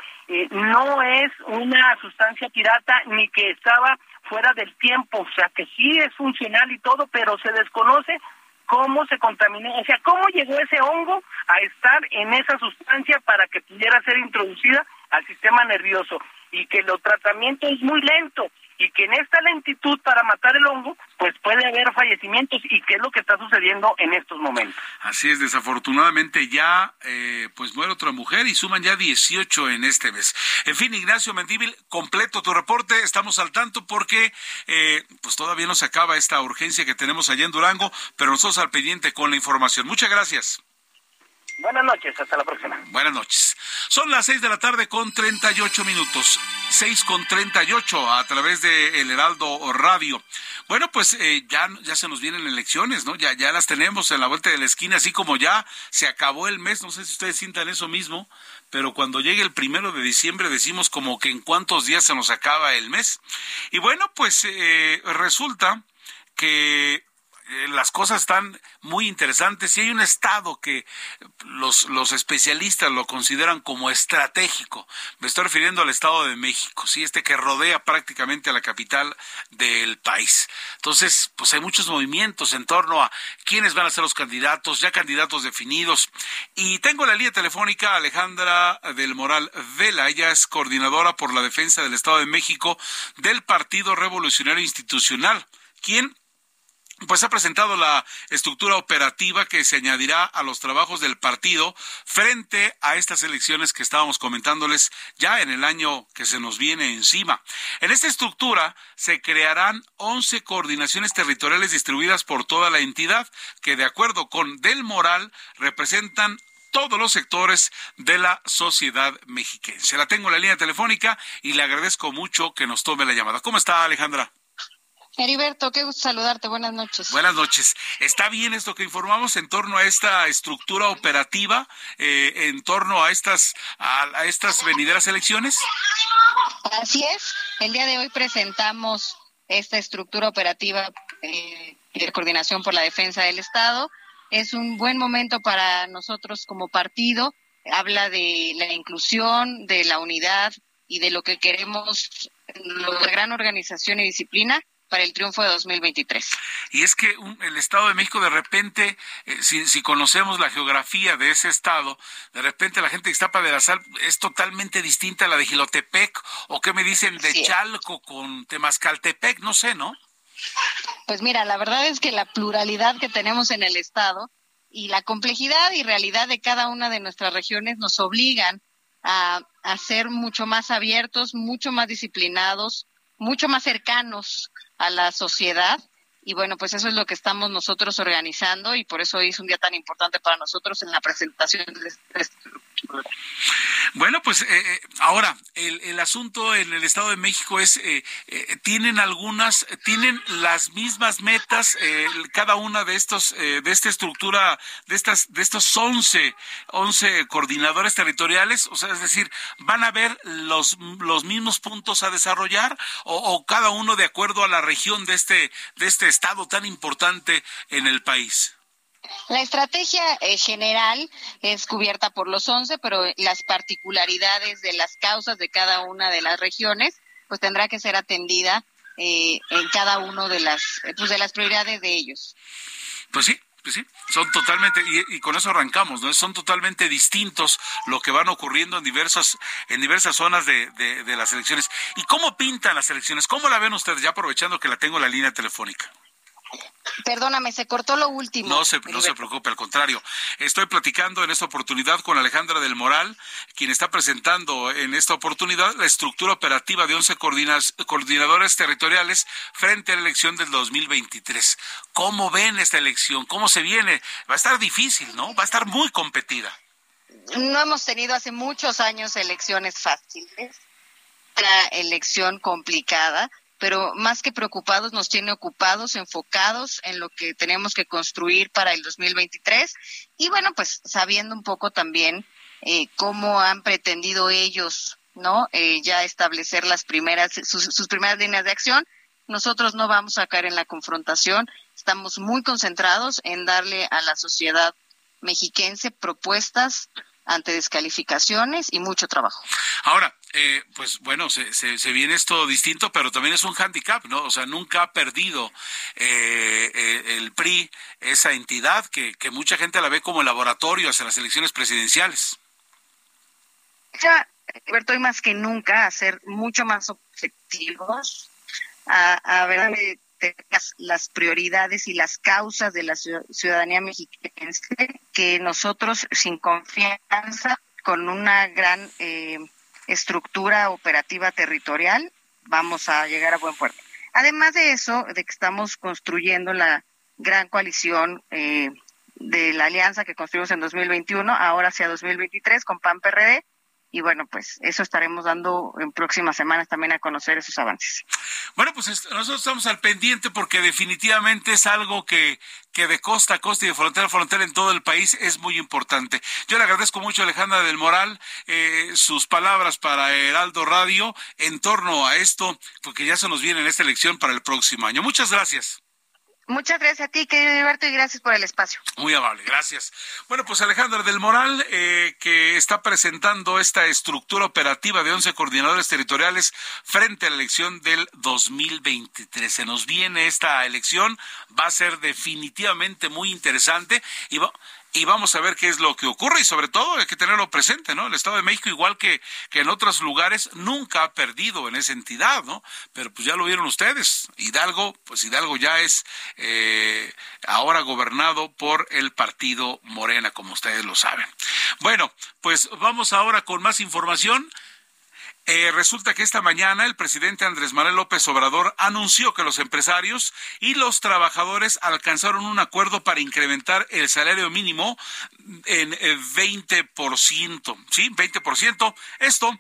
no es una sustancia pirata ni que estaba fuera del tiempo, o sea que sí es funcional y todo, pero se desconoce cómo se contaminó, o sea, cómo llegó ese hongo a estar en esa sustancia para que pudiera ser introducida al sistema nervioso y que el tratamiento es muy lento y que en esta lentitud para matar el hongo, pues puede haber fallecimientos y qué es lo que está sucediendo en estos momentos. Así es, desafortunadamente ya eh, pues muere otra mujer y suman ya 18 en este mes. En fin, Ignacio Mendíbil, completo tu reporte, estamos al tanto porque eh, pues todavía no se acaba esta urgencia que tenemos allá en Durango, pero nosotros al pendiente con la información. Muchas gracias. Buenas noches, hasta la próxima. Buenas noches. Son las seis de la tarde con treinta y ocho minutos. Seis con treinta y ocho a través de El Heraldo Radio. Bueno, pues eh, ya, ya se nos vienen elecciones, ¿no? Ya, ya las tenemos en la vuelta de la esquina, así como ya se acabó el mes. No sé si ustedes sientan eso mismo, pero cuando llegue el primero de diciembre decimos como que en cuántos días se nos acaba el mes. Y bueno, pues eh, resulta que las cosas están muy interesantes y hay un estado que los, los especialistas lo consideran como estratégico. Me estoy refiriendo al estado de México, sí, este que rodea prácticamente a la capital del país. Entonces, pues hay muchos movimientos en torno a quiénes van a ser los candidatos, ya candidatos definidos. Y tengo la línea telefónica Alejandra del Moral Vela, ella es coordinadora por la defensa del Estado de México del Partido Revolucionario Institucional, quien pues ha presentado la estructura operativa que se añadirá a los trabajos del partido frente a estas elecciones que estábamos comentándoles ya en el año que se nos viene encima. En esta estructura se crearán 11 coordinaciones territoriales distribuidas por toda la entidad que de acuerdo con Del Moral representan todos los sectores de la sociedad mexiquense. La tengo en la línea telefónica y le agradezco mucho que nos tome la llamada. ¿Cómo está Alejandra? Heriberto, qué gusto saludarte. Buenas noches. Buenas noches. ¿Está bien esto que informamos en torno a esta estructura operativa, eh, en torno a estas, a, estas venideras elecciones? Así es. El día de hoy presentamos esta estructura operativa eh, de coordinación por la defensa del Estado. Es un buen momento para nosotros como partido. Habla de la inclusión, de la unidad y de lo que queremos, la gran organización y disciplina para el triunfo de 2023. Y es que el Estado de México de repente, eh, si, conocemos la geografía de ese estado, de repente la gente que está para de la Sal es totalmente distinta a la de Gilotepec, o qué me dicen de Chalco con Temascaltepec, no sé, ¿no? Pues mira, la verdad es que la pluralidad que tenemos en el Estado y la complejidad y realidad de cada una de nuestras regiones nos obligan a, a ser mucho más abiertos, mucho más disciplinados, mucho más cercanos a la sociedad. Y bueno, pues eso es lo que estamos nosotros organizando y por eso hoy es un día tan importante para nosotros en la presentación de este bueno, pues eh, eh, ahora el, el, asunto en el Estado de México es eh, tienen algunas tienen las mismas metas cada una de estos de esta estructura de estas de estos 11 11 coordinadores territoriales, o sea, es decir, van a ver los los mismos puntos a desarrollar o, o cada uno de acuerdo a la región de este de este estado tan importante en el país. La estrategia eh, general es cubierta por los 11, pero las particularidades de las causas de cada una de las regiones, pues tendrá que ser atendida eh, en cada uno de las, eh, pues de las prioridades de ellos. Pues sí, pues sí, son totalmente, y, con eso arrancamos, ¿no? Son totalmente distintos lo que van ocurriendo en diversas, en diversas zonas de, de, de las elecciones. ¿Y cómo pintan las elecciones? ¿Cómo la ven ustedes? Ya aprovechando que la tengo en la línea telefónica. Perdóname, se cortó lo último. No se, no se preocupe, al contrario. Estoy platicando en esta oportunidad con Alejandra del Moral, quien está presentando en esta oportunidad la estructura operativa de 11 coordinadores territoriales frente a la elección del 2023. ¿Cómo ven esta elección? ¿Cómo se viene? Va a estar difícil, ¿no? Va a estar muy competida. No hemos tenido hace muchos años elecciones fáciles. Una elección complicada pero más que preocupados nos tiene ocupados, enfocados en lo que tenemos que construir para el 2023 y bueno, pues sabiendo un poco también eh, cómo han pretendido ellos, ¿no? Eh, ya establecer las primeras, sus, sus primeras líneas de acción. Nosotros no vamos a caer en la confrontación, estamos muy concentrados en darle a la sociedad mexiquense propuestas ante descalificaciones y mucho trabajo. Ahora, eh, pues bueno, se, se, viene esto distinto, pero también es un handicap, ¿no? O sea, nunca ha perdido eh, eh, el PRI esa entidad que, que mucha gente la ve como laboratorio hacia las elecciones presidenciales. Ya, Alberto, hoy más que nunca a ser mucho más objetivos, a, a ver las prioridades y las causas de la ciudadanía mexicana, que nosotros sin confianza, con una gran eh, estructura operativa territorial, vamos a llegar a buen puerto. Además de eso, de que estamos construyendo la gran coalición eh, de la alianza que construimos en 2021, ahora hacia 2023 con PAN-PRD, y bueno, pues eso estaremos dando en próximas semanas también a conocer esos avances. Bueno, pues nosotros estamos al pendiente porque definitivamente es algo que, que de costa a costa y de frontera a frontera en todo el país es muy importante. Yo le agradezco mucho a Alejandra del Moral eh, sus palabras para Heraldo Radio en torno a esto, porque ya se nos viene en esta elección para el próximo año. Muchas gracias. Muchas gracias a ti, querido Alberto, y gracias por el espacio. Muy amable, gracias. Bueno, pues Alejandra del Moral, eh, que está presentando esta estructura operativa de 11 coordinadores territoriales frente a la elección del 2023. Se nos viene esta elección, va a ser definitivamente muy interesante y y vamos a ver qué es lo que ocurre y sobre todo hay que tenerlo presente, ¿no? El Estado de México, igual que, que en otros lugares, nunca ha perdido en esa entidad, ¿no? Pero pues ya lo vieron ustedes. Hidalgo, pues Hidalgo ya es eh, ahora gobernado por el partido Morena, como ustedes lo saben. Bueno, pues vamos ahora con más información. Eh, resulta que esta mañana el presidente Andrés Manuel López Obrador anunció que los empresarios y los trabajadores alcanzaron un acuerdo para incrementar el salario mínimo en 20%, eh, ¿sí? 20%. Esto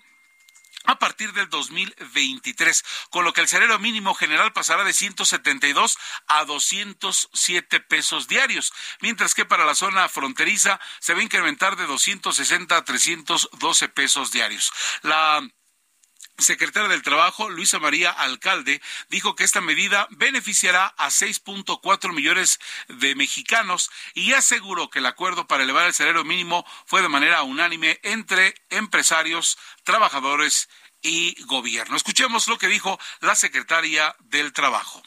a partir del 2023, con lo que el salario mínimo general pasará de 172 a 207 pesos diarios, mientras que para la zona fronteriza se va a incrementar de 260 a 312 pesos diarios. La secretaria del Trabajo, Luisa María Alcalde, dijo que esta medida beneficiará a 6.4 millones de mexicanos y aseguró que el acuerdo para elevar el salario mínimo fue de manera unánime entre empresarios, trabajadores y gobierno. Escuchemos lo que dijo la secretaria del Trabajo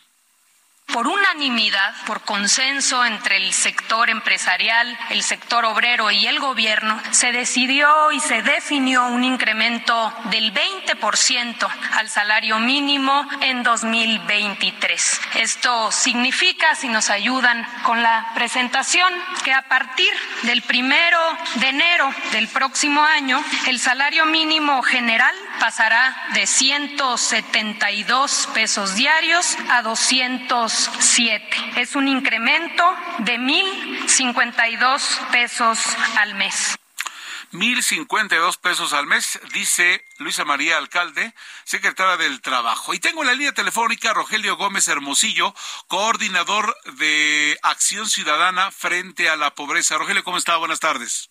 por unanimidad, por consenso entre el sector empresarial, el sector obrero y el gobierno, se decidió y se definió un incremento del 20% al salario mínimo en 2023. Esto significa, si nos ayudan con la presentación, que a partir del primero de enero del próximo año, el salario mínimo general pasará de 172 pesos diarios a 207. Es un incremento de 1.052 pesos al mes. 1.052 pesos al mes, dice Luisa María Alcalde, secretaria del Trabajo. Y tengo en la línea telefónica a Rogelio Gómez Hermosillo, coordinador de Acción Ciudadana frente a la pobreza. Rogelio, ¿cómo está? Buenas tardes.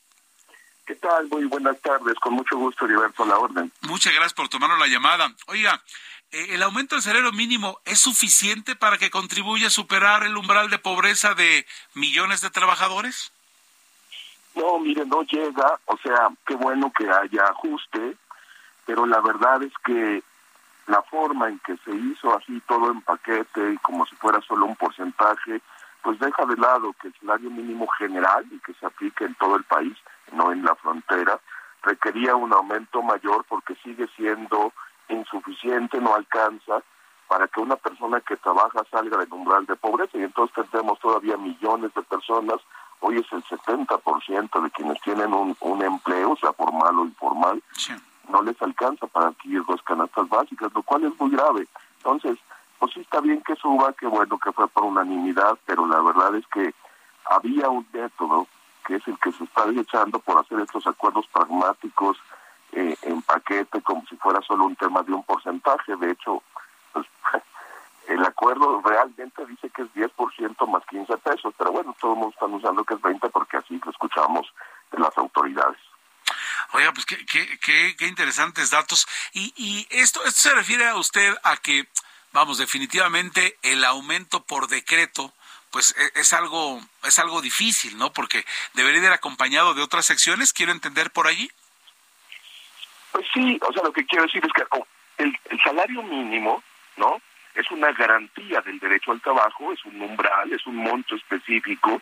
¿Qué tal? Muy buenas tardes. Con mucho gusto, Heriberto, la orden. Muchas gracias por tomarnos la llamada. Oiga, ¿el aumento del salario mínimo es suficiente para que contribuya a superar el umbral de pobreza de millones de trabajadores? No, mire, no llega. O sea, qué bueno que haya ajuste, pero la verdad es que la forma en que se hizo así todo en paquete y como si fuera solo un porcentaje, pues deja de lado que el salario mínimo general y que se aplique en todo el país no en la frontera, requería un aumento mayor porque sigue siendo insuficiente, no alcanza para que una persona que trabaja salga del umbral de pobreza. Y entonces tenemos todavía millones de personas, hoy es el 70% de quienes tienen un, un empleo, sea formal o informal, no les alcanza para adquirir dos canastas básicas, lo cual es muy grave. Entonces, pues sí está bien que suba, que bueno que fue por unanimidad, pero la verdad es que había un método que es el que se está desechando por hacer estos acuerdos pragmáticos eh, en paquete como si fuera solo un tema de un porcentaje. De hecho, pues, el acuerdo realmente dice que es 10% más 15 pesos, pero bueno, todo el mundo está anunciando que es 20 porque así lo escuchamos de las autoridades. Oiga, pues qué, qué, qué, interesantes datos. Y, y esto, esto se refiere a usted a que, vamos, definitivamente el aumento por decreto pues e, es algo es algo difícil, ¿no? Porque debería ir acompañado de otras secciones, quiero entender por allí. Pues sí, o sea, lo que quiero decir es que oh, el, el salario mínimo, ¿no? Es una garantía del derecho al trabajo, es un umbral, es un monto específico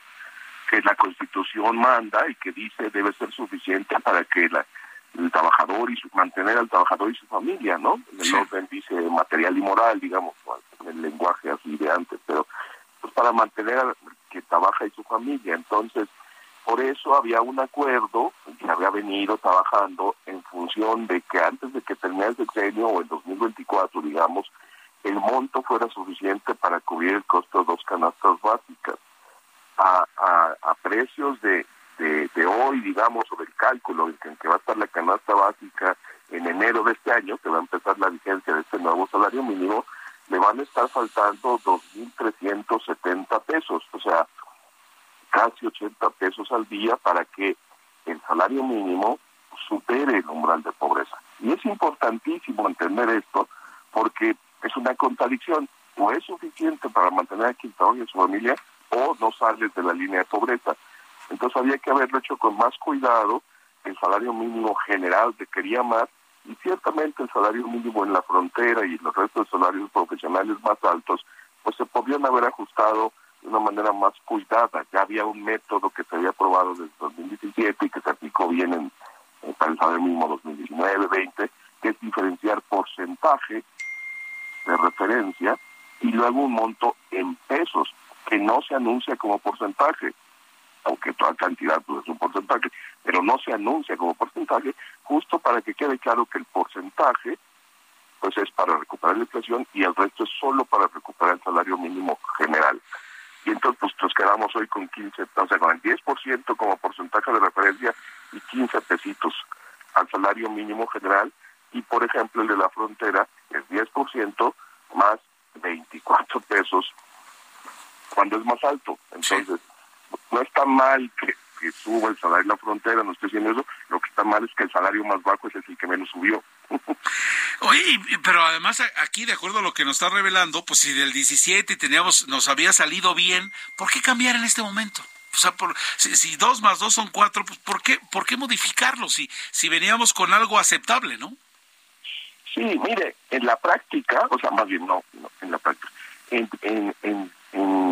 que la Constitución manda y que dice debe ser suficiente para que la, el trabajador y su, mantener al trabajador y su familia, ¿no? En el orden dice material y moral, digamos, en el lenguaje así de antes, pero pues para mantener a que trabaja y su familia. Entonces, por eso había un acuerdo que había venido trabajando en función de que antes de que termine el sexenio o en 2024, digamos, el monto fuera suficiente para cubrir el costo de dos canastas básicas. A, a, precios de, de, hoy, digamos, o del cálculo en que va a estar la canasta básica en enero de este año, que va a empezar la vigencia de este nuevo salario mínimo, le van a estar faltando 2.370 pesos, o sea, casi 80 pesos al día para que el salario mínimo supere el umbral de pobreza. Y es importantísimo entender esto porque es una contradicción. O es suficiente para mantener a quien trabaja y a su familia o no sales de la línea de pobreza. Entonces había que haberlo hecho con más cuidado. El salario mínimo general requería más y ciertamente el salario mínimo en la frontera y los restos de salarios profesionales más altos, pues se podrían haber ajustado de una manera más cuidada. Ya había un método que se había aprobado desde 2017 y que se aplicó bien en, para el salario mínimo 2019-20, que es diferenciar porcentaje de referencia y luego un monto en pesos que no se anuncia como porcentaje, aunque toda cantidad pues, es un porcentaje, pero no se anuncia como porcentaje, justo para que quede claro que el porcentaje pues es para recuperar la inflación y el resto es solo para recuperar el salario mínimo general. Y entonces pues nos quedamos hoy con 15, o sea, con el 10% como porcentaje de referencia y 15 pesitos al salario mínimo general y por ejemplo el de la frontera es 10% más 24 pesos cuando es más alto. Entonces, no está mal que, suba el salario en la frontera, no estoy diciendo eso, lo que está mal es que el salario más bajo es el que menos subió. Oye, pero además aquí, de acuerdo a lo que nos está revelando, pues si del 17 teníamos, nos había salido bien, ¿por qué cambiar en este momento? O sea, por, si, dos más dos son cuatro, pues ¿por qué, por qué modificarlo si, si veníamos con algo aceptable, no? Sí, mire, en la práctica, o sea, más bien no, en la práctica, en, en, en,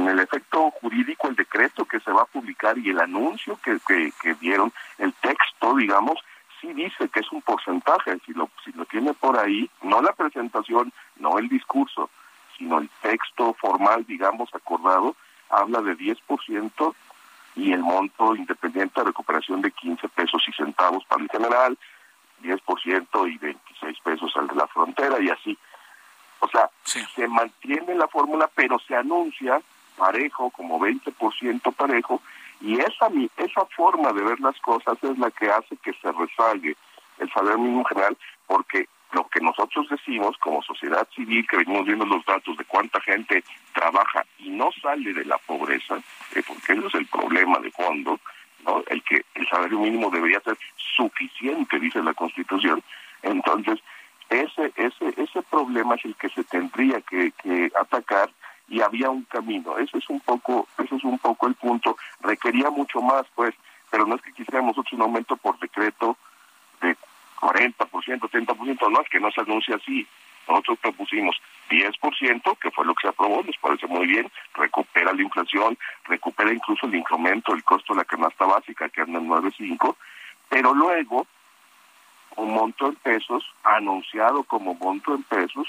el efecto jurídico, el decreto que se va a publicar y el anuncio que, que, que dieron, el texto, digamos, sí dice que es un porcentaje, si lo, si lo tiene por ahí, no la presentación, no el discurso, sino el texto formal, digamos, acordado, habla de 10% y el monto independiente de recuperación de 15 pesos y centavos para el general, 10% y 26 pesos al de la frontera y así. O sea, se mantiene la fórmula, pero se anuncia parejo, como 20% parejo, y esa, esa forma de ver las cosas es la que hace que se resalgue el salario mínimo general, porque lo que nosotros decimos como sociedad civil, que venimos viendo los datos de cuánta gente trabaja y no sale de la pobreza, eh, porque ese es el problema de fondo, ¿no? el que el salario mínimo debería ser suficiente, dice la Constitución. Entonces, ese, ese, ese problema es el que se tendría que, que atacar y había un camino. Ese es un poco, ese es un poco el punto. Requería mucho más, pues, pero no es que quisiéramos un aumento por decreto de 40%, 30%, no es que no se anuncie así. Nosotros propusimos 10%, que fue lo que se aprobó, nos parece muy bien, recupera la inflación, recupera incluso el incremento del costo de la canasta básica, que anda en 9.5, pero luego un monto en pesos, anunciado como monto en pesos,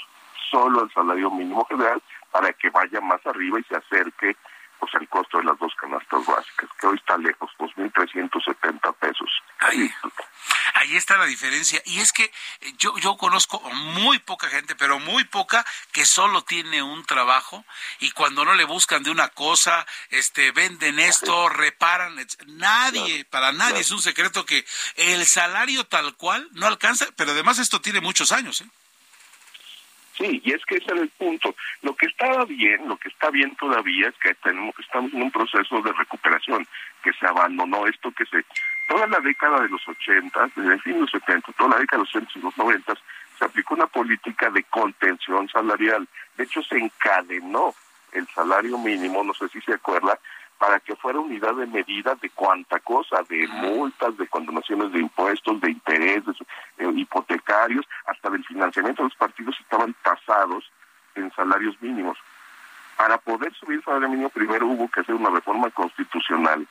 solo el salario mínimo general, para que vaya más arriba y se acerque pues el costo de las dos canastas básicas, que hoy está lejos, 2.370 pesos. Ahí, ahí está la diferencia. Y es que eh, yo, yo conozco muy poca gente, pero muy poca, que solo tiene un trabajo y cuando no le buscan de una cosa, este, venden esto, reparan. Nadie, para nadie es un secreto que el salario tal cual no alcanza, pero además esto tiene muchos años. ¿eh? Sí, y es que ese era el punto. Lo que estaba bien, lo que está bien todavía es que tenemos, estamos en un proceso de recuperación, que se abandonó esto que se... Toda la década de los 80, desde el fin de los 70, toda la década de los 80 y los 90, se aplicó una política de contención salarial. De hecho, se encadenó el salario mínimo, no sé si se acuerda, para que fuera unidad de medida de cuánta cosa, de multas, de condonaciones de impuestos, de intereses eh, hipotecarios, hasta del financiamiento de los partidos estaban tasados en salarios mínimos. Para poder subir el salario mínimo primero hubo que hacer una reforma constitucional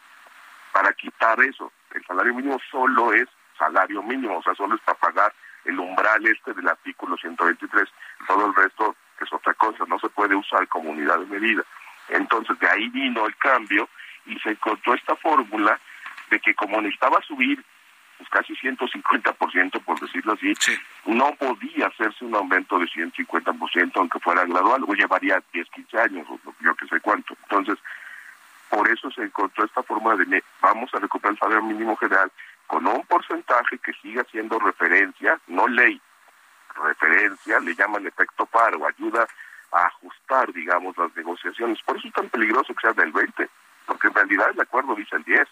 para quitar eso. El salario mínimo solo es salario mínimo, o sea, solo es para pagar el umbral este del artículo 123. Todo el resto es otra cosa, no se puede usar como unidad de medida. Entonces de ahí vino el cambio y se encontró esta fórmula de que como necesitaba subir pues casi 150%, por decirlo así, no podía hacerse un aumento de 150%, aunque fuera gradual, o llevaría 10, 15 años, o yo que sé cuánto. Entonces, por eso se encontró esta forma de vamos a recuperar el salario mínimo general con un porcentaje que siga siendo referencia, no ley, referencia, le llaman efecto paro, ayuda ajustar, digamos, las negociaciones. Por eso es tan peligroso que sea del 20, porque en realidad el acuerdo dice el 10.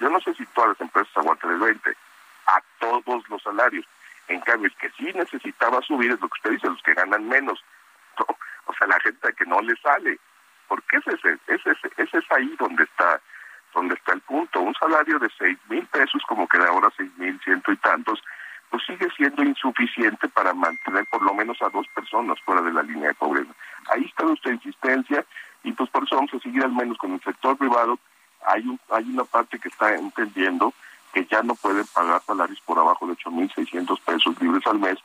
Yo no sé si todas las empresas aguantan el 20 a todos los salarios. En cambio, el que sí necesitaba subir es lo que usted dice, los que ganan menos. O sea, la gente que no le sale. Porque ese es, ese, ese es ahí donde está donde está el punto. Un salario de seis mil pesos, como que de ahora seis mil ciento y tantos, pues sigue siendo insuficiente para mantener por lo menos a dos personas fuera de la línea de pobreza. Ahí está nuestra insistencia y pues por eso vamos a seguir al menos con el sector privado. Hay, un, hay una parte que está entendiendo que ya no pueden pagar salarios por abajo de 8.600 pesos libres al mes,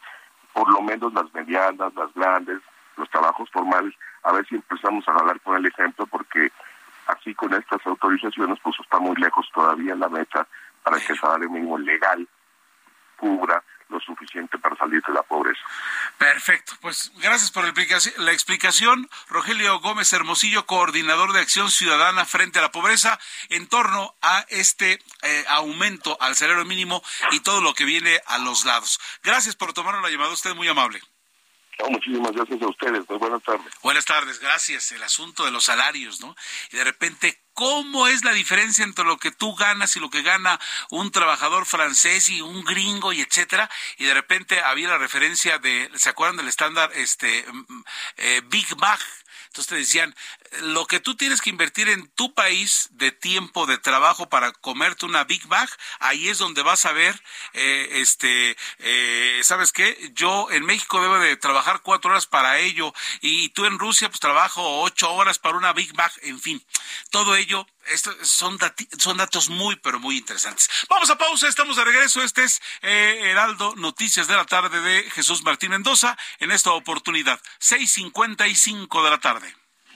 por lo menos las medianas, las grandes, los trabajos formales, a ver si empezamos a hablar con el ejemplo, porque así con estas autorizaciones, pues está muy lejos todavía la meta para que el salario mínimo legal cubra lo suficiente para salir de la pobreza. Perfecto, pues gracias por la explicación. Rogelio Gómez Hermosillo, coordinador de Acción Ciudadana frente a la pobreza, en torno a este eh, aumento al salario mínimo y todo lo que viene a los lados. Gracias por tomar la llamada, usted muy amable. Muchísimas gracias a ustedes. Muy buenas tardes. Buenas tardes, gracias. El asunto de los salarios, ¿no? Y de repente, ¿Cómo es la diferencia entre lo que tú ganas y lo que gana un trabajador francés y un gringo y etcétera? Y de repente había la referencia de, ¿se acuerdan del estándar este mm, eh, Big Mac? Entonces te decían, lo que tú tienes que invertir en tu país de tiempo de trabajo para comerte una Big Mac, ahí es donde vas a ver, eh, este, eh, ¿sabes qué? Yo en México debo de trabajar cuatro horas para ello y tú en Rusia pues trabajo ocho horas para una Big Mac, en fin, todo ello esto son, son datos muy, pero muy interesantes. Vamos a pausa, estamos de regreso. Este es eh, Heraldo Noticias de la tarde de Jesús Martín Mendoza. En esta oportunidad, 6.55 de la tarde.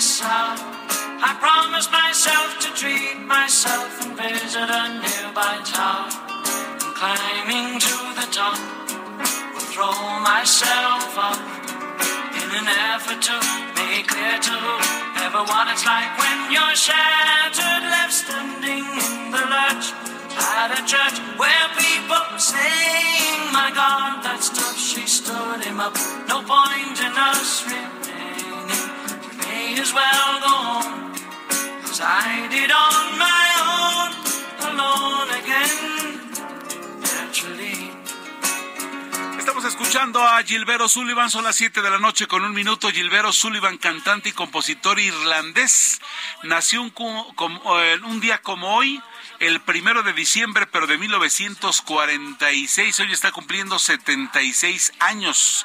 I promise myself to treat myself and visit a nearby town. And climbing to the top, will throw myself up in an effort to make clear to everyone it's like when you're shattered, left standing in the lurch at a church where people saying, My God, that's tough. She stood him up. No point in us. As well go home. Cause I did on my own, alone again, naturally. Estamos escuchando a Gilbero Sullivan, son las 7 de la noche con un minuto. Gilbero Sullivan, cantante y compositor irlandés, nació un, un día como hoy, el primero de diciembre, pero de 1946. Hoy está cumpliendo 76 años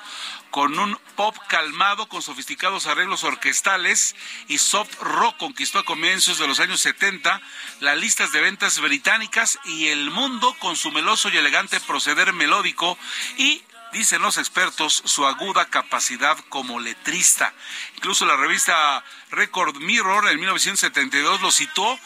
con un pop calmado con sofisticados arreglos orquestales y soft rock conquistó a comienzos de los años 70 las listas de ventas británicas y el mundo con su meloso y elegante proceder melódico y dicen los expertos, su aguda capacidad como letrista. Incluso la revista Record Mirror en 1972 lo citó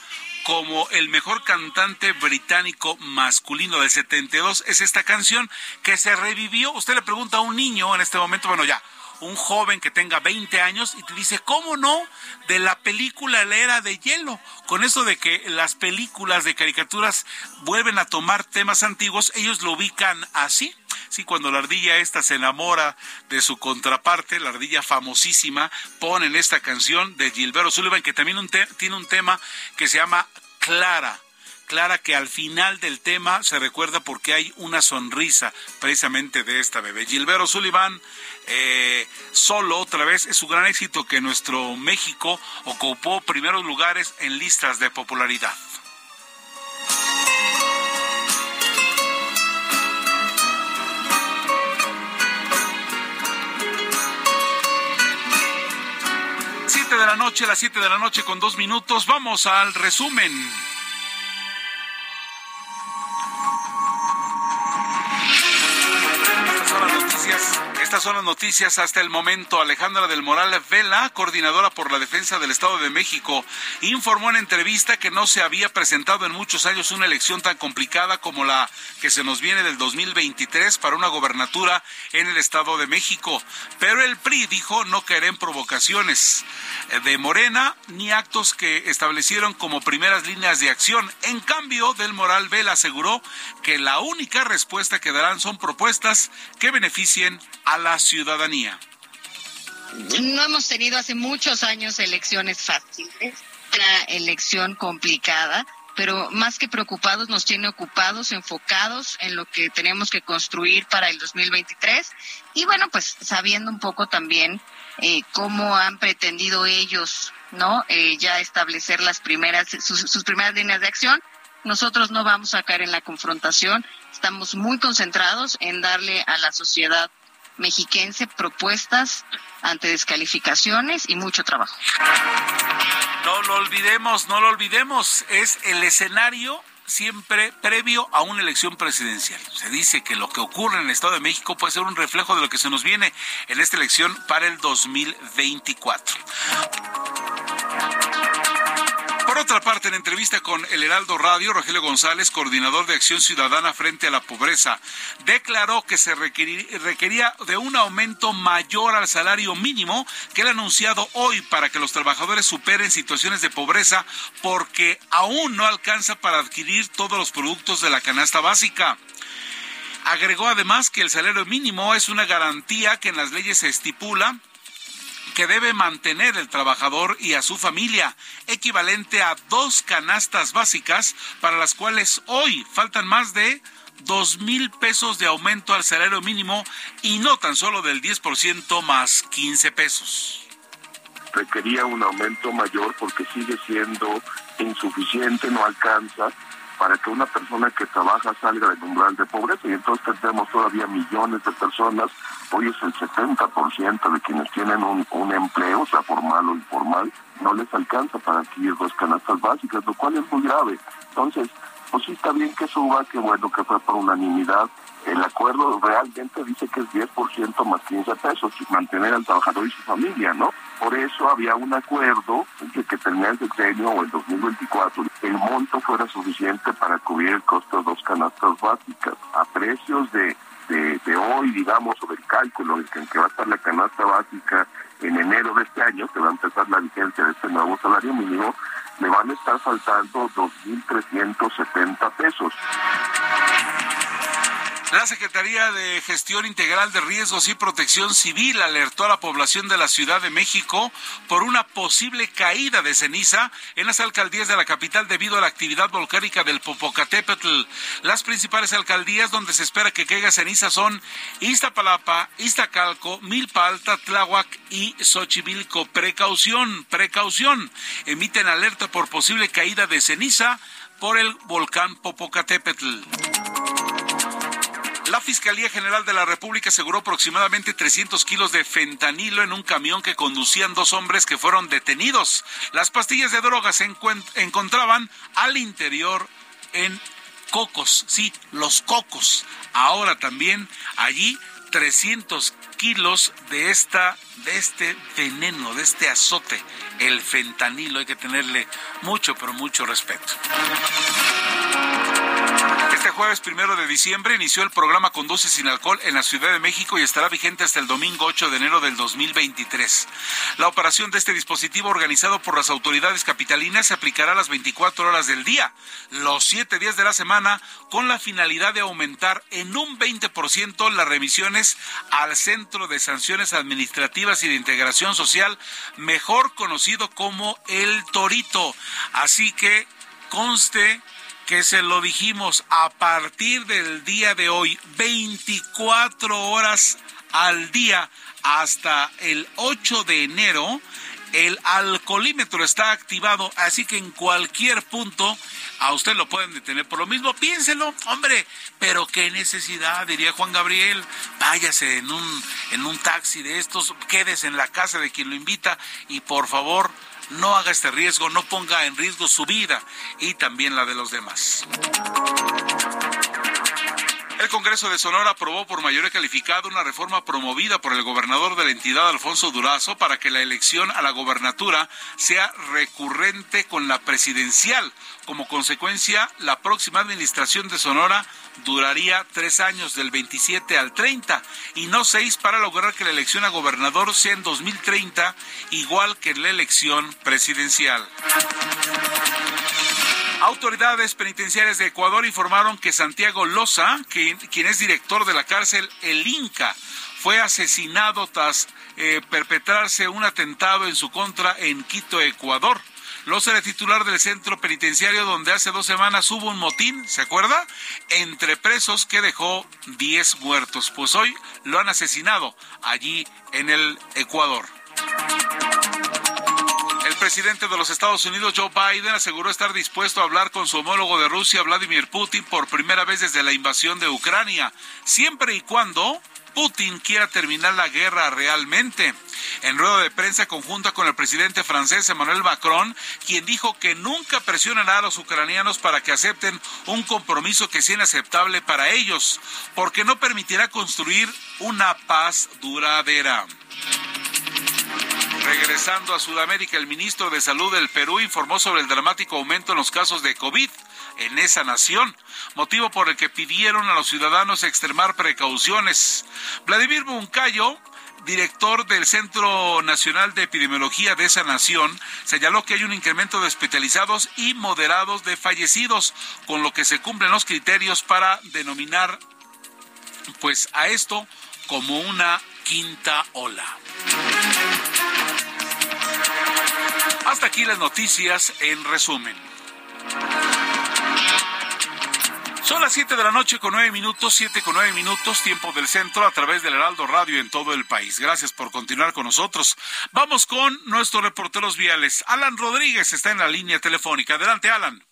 como el mejor cantante británico masculino del 72 es esta canción que se revivió. Usted le pregunta a un niño en este momento, bueno, ya, un joven que tenga 20 años y te dice, ¿cómo no? De la película La de Hielo. Con eso de que las películas de caricaturas vuelven a tomar temas antiguos, ellos lo ubican así. Sí, cuando la ardilla esta se enamora de su contraparte, la ardilla famosísima, ponen esta canción de Gilberto Sullivan, que también tiene un tema que se llama Clara. Clara que al final del tema se recuerda porque hay una sonrisa precisamente de esta bebé. Gilberto Sullivan, eh, solo otra vez, es un gran éxito que nuestro México ocupó primeros lugares en listas de popularidad. Siete de la noche, las siete de la noche con dos minutos. Vamos al resumen. Estas son las noticias hasta el momento. Alejandra del Moral Vela, coordinadora por la defensa del Estado de México, informó en entrevista que no se había presentado en muchos años una elección tan complicada como la que se nos viene del 2023 para una gobernatura en el Estado de México. Pero el PRI dijo no querer provocaciones de Morena ni actos que establecieron como primeras líneas de acción. En cambio, del Moral Vela aseguró que la única respuesta que darán son propuestas que beneficien a la ciudadanía. No hemos tenido hace muchos años elecciones fáciles, una elección complicada, pero más que preocupados nos tiene ocupados, enfocados en lo que tenemos que construir para el 2023 y bueno, pues sabiendo un poco también eh, cómo han pretendido ellos, ¿no? Eh, ya establecer las primeras, sus, sus primeras líneas de acción. Nosotros no vamos a caer en la confrontación, estamos muy concentrados en darle a la sociedad mexiquense propuestas ante descalificaciones y mucho trabajo. No lo olvidemos, no lo olvidemos, es el escenario siempre previo a una elección presidencial. Se dice que lo que ocurre en el Estado de México puede ser un reflejo de lo que se nos viene en esta elección para el 2024. Por otra parte, en entrevista con el Heraldo Radio, Rogelio González, coordinador de Acción Ciudadana frente a la pobreza, declaró que se requería de un aumento mayor al salario mínimo que el anunciado hoy para que los trabajadores superen situaciones de pobreza porque aún no alcanza para adquirir todos los productos de la canasta básica. Agregó además que el salario mínimo es una garantía que en las leyes se estipula que debe mantener el trabajador y a su familia, equivalente a dos canastas básicas para las cuales hoy faltan más de dos mil pesos de aumento al salario mínimo y no tan solo del 10% más 15 pesos. Requería un aumento mayor porque sigue siendo insuficiente, no alcanza para que una persona que trabaja salga del umbral de pobreza y entonces tenemos todavía millones de personas, hoy es el 70% de quienes tienen un, un empleo, sea formal o informal, no les alcanza para adquirir dos canastas básicas, lo cual es muy grave. Entonces, pues sí está bien que suba, que bueno que fue por unanimidad, el acuerdo realmente dice que es 10% más 15 pesos, mantener al trabajador y su familia, ¿no? Por eso había un acuerdo de que termina el sexenio o el 2024, el monto fuera suficiente para cubrir el costo de dos canastas básicas. A precios de, de, hoy, digamos, o del cálculo en que va a estar la canasta básica en enero de este año, que va a empezar la vigencia de este nuevo salario mínimo, le van a estar faltando 2.370 pesos. La Secretaría de Gestión Integral de Riesgos y Protección Civil alertó a la población de la Ciudad de México por una posible caída de ceniza en las alcaldías de la capital debido a la actividad volcánica del Popocatépetl. Las principales alcaldías donde se espera que caiga ceniza son Iztapalapa, Iztacalco, Milpa Alta, Tláhuac y Xochimilco. Precaución, precaución. Emiten alerta por posible caída de ceniza por el volcán Popocatépetl. La Fiscalía General de la República aseguró aproximadamente 300 kilos de fentanilo en un camión que conducían dos hombres que fueron detenidos. Las pastillas de droga se encontraban al interior en cocos, sí, los cocos. Ahora también allí 300 kilos de esta de este veneno, de este azote, el fentanilo. Hay que tenerle mucho, pero mucho respeto. Jueves primero de diciembre inició el programa Conduce sin alcohol en la Ciudad de México y estará vigente hasta el domingo 8 de enero del 2023. La operación de este dispositivo organizado por las autoridades capitalinas se aplicará a las 24 horas del día, los 7 días de la semana, con la finalidad de aumentar en un 20% las remisiones al Centro de Sanciones Administrativas y de Integración Social, mejor conocido como el Torito. Así que conste que se lo dijimos a partir del día de hoy, 24 horas al día hasta el 8 de enero, el alcoholímetro está activado, así que en cualquier punto a usted lo pueden detener. Por lo mismo, piénselo, hombre, pero qué necesidad, diría Juan Gabriel, váyase en un, en un taxi de estos, quédese en la casa de quien lo invita y por favor no haga este riesgo, no ponga en riesgo su vida y también la de los demás. El Congreso de Sonora aprobó por mayoría calificada una reforma promovida por el gobernador de la entidad, Alfonso Durazo, para que la elección a la gobernatura sea recurrente con la presidencial. Como consecuencia, la próxima administración de Sonora duraría tres años, del 27 al 30, y no seis para lograr que la elección a gobernador sea en 2030, igual que la elección presidencial. Autoridades penitenciarias de Ecuador informaron que Santiago Loza, quien, es director de la cárcel El Inca, fue asesinado tras eh, perpetrarse un atentado en su contra en Quito, Ecuador. Loza era titular del centro penitenciario donde hace dos semanas hubo un motín, ¿se acuerda? Entre presos que dejó 10 muertos. Pues hoy lo han asesinado allí en el Ecuador. El presidente de los Estados Unidos, Joe Biden, aseguró estar dispuesto a hablar con su homólogo de Rusia, Vladimir Putin, por primera vez desde la invasión de Ucrania, siempre y cuando Putin quiera terminar la guerra realmente. En rueda de prensa conjunta con el presidente francés Emmanuel Macron, quien dijo que nunca presionará a los ucranianos para que acepten un compromiso que sea inaceptable para ellos, porque no permitirá construir una paz duradera. Regresando a Sudamérica, el ministro de Salud del Perú informó sobre el dramático aumento en los casos de COVID en esa nación, motivo por el que pidieron a los ciudadanos extremar precauciones. Vladimir Buncayo, director del Centro Nacional de Epidemiología de esa nación, señaló que hay un incremento de hospitalizados y moderados de fallecidos, con lo que se cumplen los criterios para denominar pues a esto como una quinta ola. Hasta aquí las noticias en resumen. Son las 7 de la noche con 9 minutos, 7 con 9 minutos, tiempo del centro a través del Heraldo Radio en todo el país. Gracias por continuar con nosotros. Vamos con nuestros reporteros viales. Alan Rodríguez está en la línea telefónica. Adelante, Alan.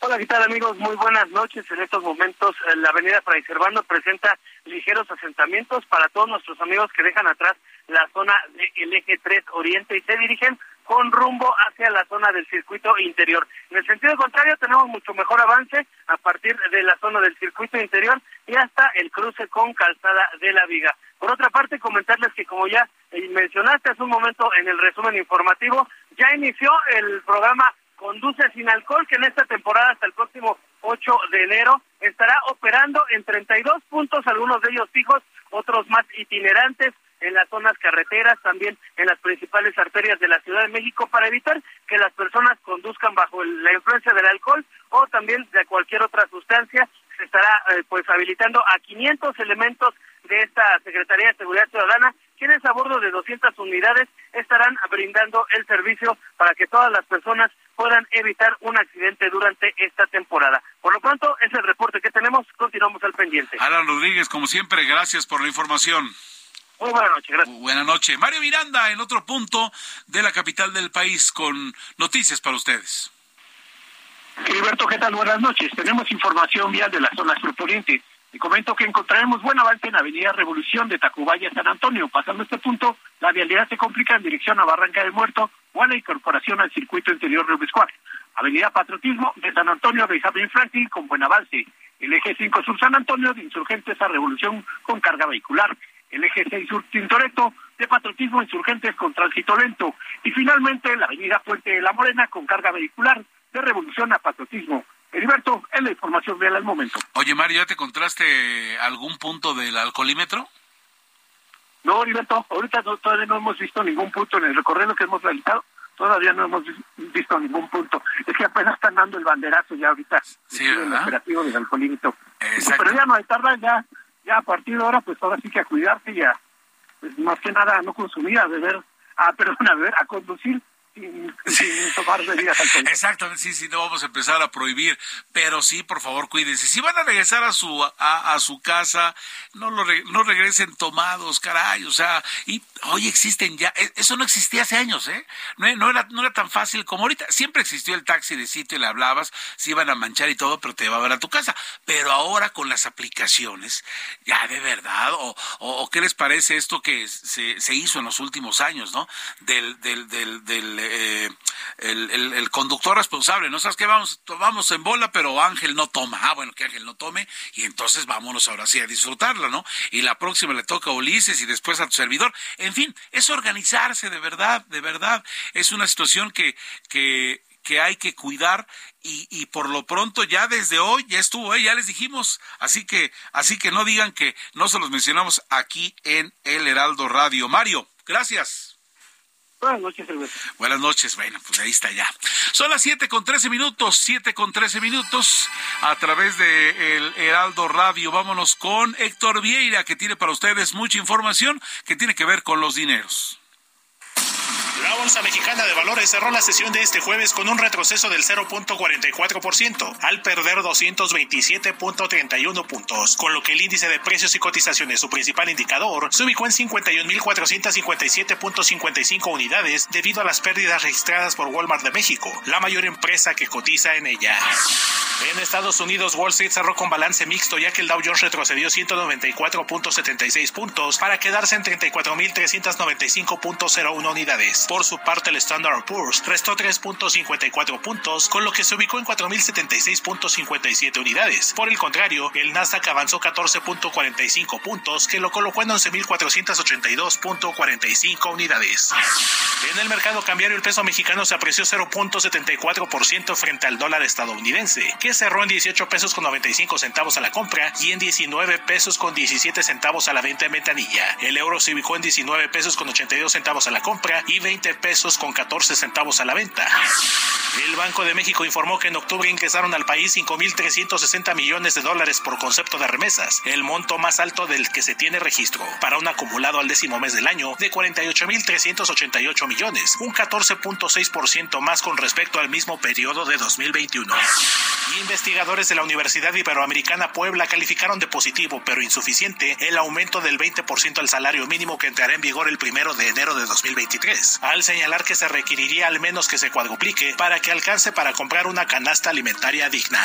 Hola, ¿qué tal amigos? Muy buenas noches. En estos momentos eh, la avenida Fray Servando presenta ligeros asentamientos para todos nuestros amigos que dejan atrás la zona del eje 3 Oriente y se dirigen con rumbo hacia la zona del circuito interior. En el sentido contrario tenemos mucho mejor avance a partir de la zona del circuito interior y hasta el cruce con Calzada de la Viga. Por otra parte, comentarles que como ya eh, mencionaste hace un momento en el resumen informativo, ya inició el programa Conduce sin alcohol, que en esta temporada hasta el próximo 8 de enero estará operando en 32 puntos, algunos de ellos fijos, otros más itinerantes en las zonas carreteras, también en las principales arterias de la Ciudad de México, para evitar que las personas conduzcan bajo la influencia del alcohol o también de cualquier otra sustancia. Se estará eh, pues habilitando a 500 elementos de esta Secretaría de Seguridad Ciudadana, quienes a bordo de 200 unidades estarán brindando el servicio para que todas las personas puedan evitar un accidente durante esta temporada. Por lo pronto, es el reporte que tenemos. Continuamos al pendiente. Alan Rodríguez, como siempre, gracias por la información. Muy buenas noches, gracias. Buenas noches. Mario Miranda, en otro punto de la capital del país, con noticias para ustedes. Gilberto, ¿qué tal? Buenas noches. Tenemos información vial de la zona surponiente. Te comento que encontraremos buen avance en Avenida Revolución de Tacubaya San Antonio. Pasando este punto, la vialidad se complica en dirección a Barranca del Muerto o a la incorporación al circuito interior de Ubiscuac. Avenida Patriotismo de San Antonio a Benjamín Franklin con buen avance. El eje 5 Sur San Antonio de Insurgentes a Revolución con carga vehicular el eje 6 sur Tintoretto, de patriotismo insurgentes con tránsito lento, y finalmente la avenida Puente de la Morena con carga vehicular de revolución a patriotismo. Heriberto, es la información real al momento. Oye, Mario, ¿ya te encontraste algún punto del alcoholímetro? No, Heriberto, ahorita todavía no hemos visto ningún punto en el recorrido que hemos realizado. Todavía no hemos visto ningún punto. Es que apenas están dando el banderazo ya ahorita. Sí, ¿verdad? El operativo del alcoholímetro. Pero ya no hay tarda, ya ya a partir de ahora, pues ahora sí que a cuidarse y a, pues más que nada a no consumir, a beber, a, perdón, a beber, a conducir sin, tomar medidas Exactamente, sí, sí, no vamos a empezar a prohibir, pero sí, por favor, cuídense. Si van a regresar a su a, su casa, no lo no regresen tomados, caray, o sea, y hoy existen ya, e, eso no existía hace años, ¿eh? No, no, era no era tan fácil como ahorita. Siempre existió el taxi de sitio y le hablabas, se iban a manchar y todo, pero te llevaban a tu casa. Pero ahora con las aplicaciones, ya de verdad, o, o, qué les parece esto que se, se hizo en los últimos años, ¿no? Del del del, del eh, el, conductor responsable, ¿no sabes qué? Vamos, vamos en bola, pero Ángel no toma. Ah, bueno, que Ángel no tome y entonces vámonos ahora sí a disfrutarla, ¿no? Y la próxima le toca a Ulises y después a tu servidor. En fin, es organizarse de verdad, de verdad. Es una situación que, que, que hay que cuidar y, y, por lo pronto ya desde hoy ya estuvo, ¿eh? ya les dijimos, así que así que no digan que no se los mencionamos aquí en el Heraldo Radio. Mario, gracias. Buenas noches, Buenas noches, bueno, pues ahí está ya. Son las siete con trece minutos, siete con trece minutos, a través de el Heraldo Radio. Vámonos con Héctor Vieira, que tiene para ustedes mucha información que tiene que ver con los dineros. La Bolsa Mexicana de Valores cerró la sesión de este jueves con un retroceso del 0.44% al perder 227.31 puntos, con lo que el índice de precios y cotizaciones, su principal indicador, se ubicó en 51.457.55 unidades debido a las pérdidas registradas por Walmart de México, la mayor empresa que cotiza en ella. En Estados Unidos, Wall Street cerró con balance mixto ya que el Dow Jones retrocedió 194.76 puntos para quedarse en 34.395.01 unidades. Por su parte, el Standard Poor's restó 3.54 puntos, con lo que se ubicó en 4.076.57 unidades. Por el contrario, el Nasdaq avanzó 14.45 puntos, que lo colocó en 11.482.45 unidades. En el mercado cambiario, el peso mexicano se apreció 0.74% frente al dólar estadounidense, que cerró en 18 pesos con 95 centavos a la compra y en 19 pesos con 17 centavos a la venta en ventanilla. El euro se ubicó en 19 pesos con 82 centavos a la compra y 20 pesos con 14 centavos a la venta. El Banco de México informó que en octubre ingresaron al país 5.360 millones de dólares por concepto de remesas, el monto más alto del que se tiene registro, para un acumulado al décimo mes del año de 48.388 millones, un 14.6% más con respecto al mismo periodo de 2021. Investigadores de la Universidad Iberoamericana Puebla calificaron de positivo pero insuficiente el aumento del 20% al salario mínimo que entrará en vigor el primero de enero de 2023 al señalar que se requeriría al menos que se cuadruplique para que alcance para comprar una canasta alimentaria digna.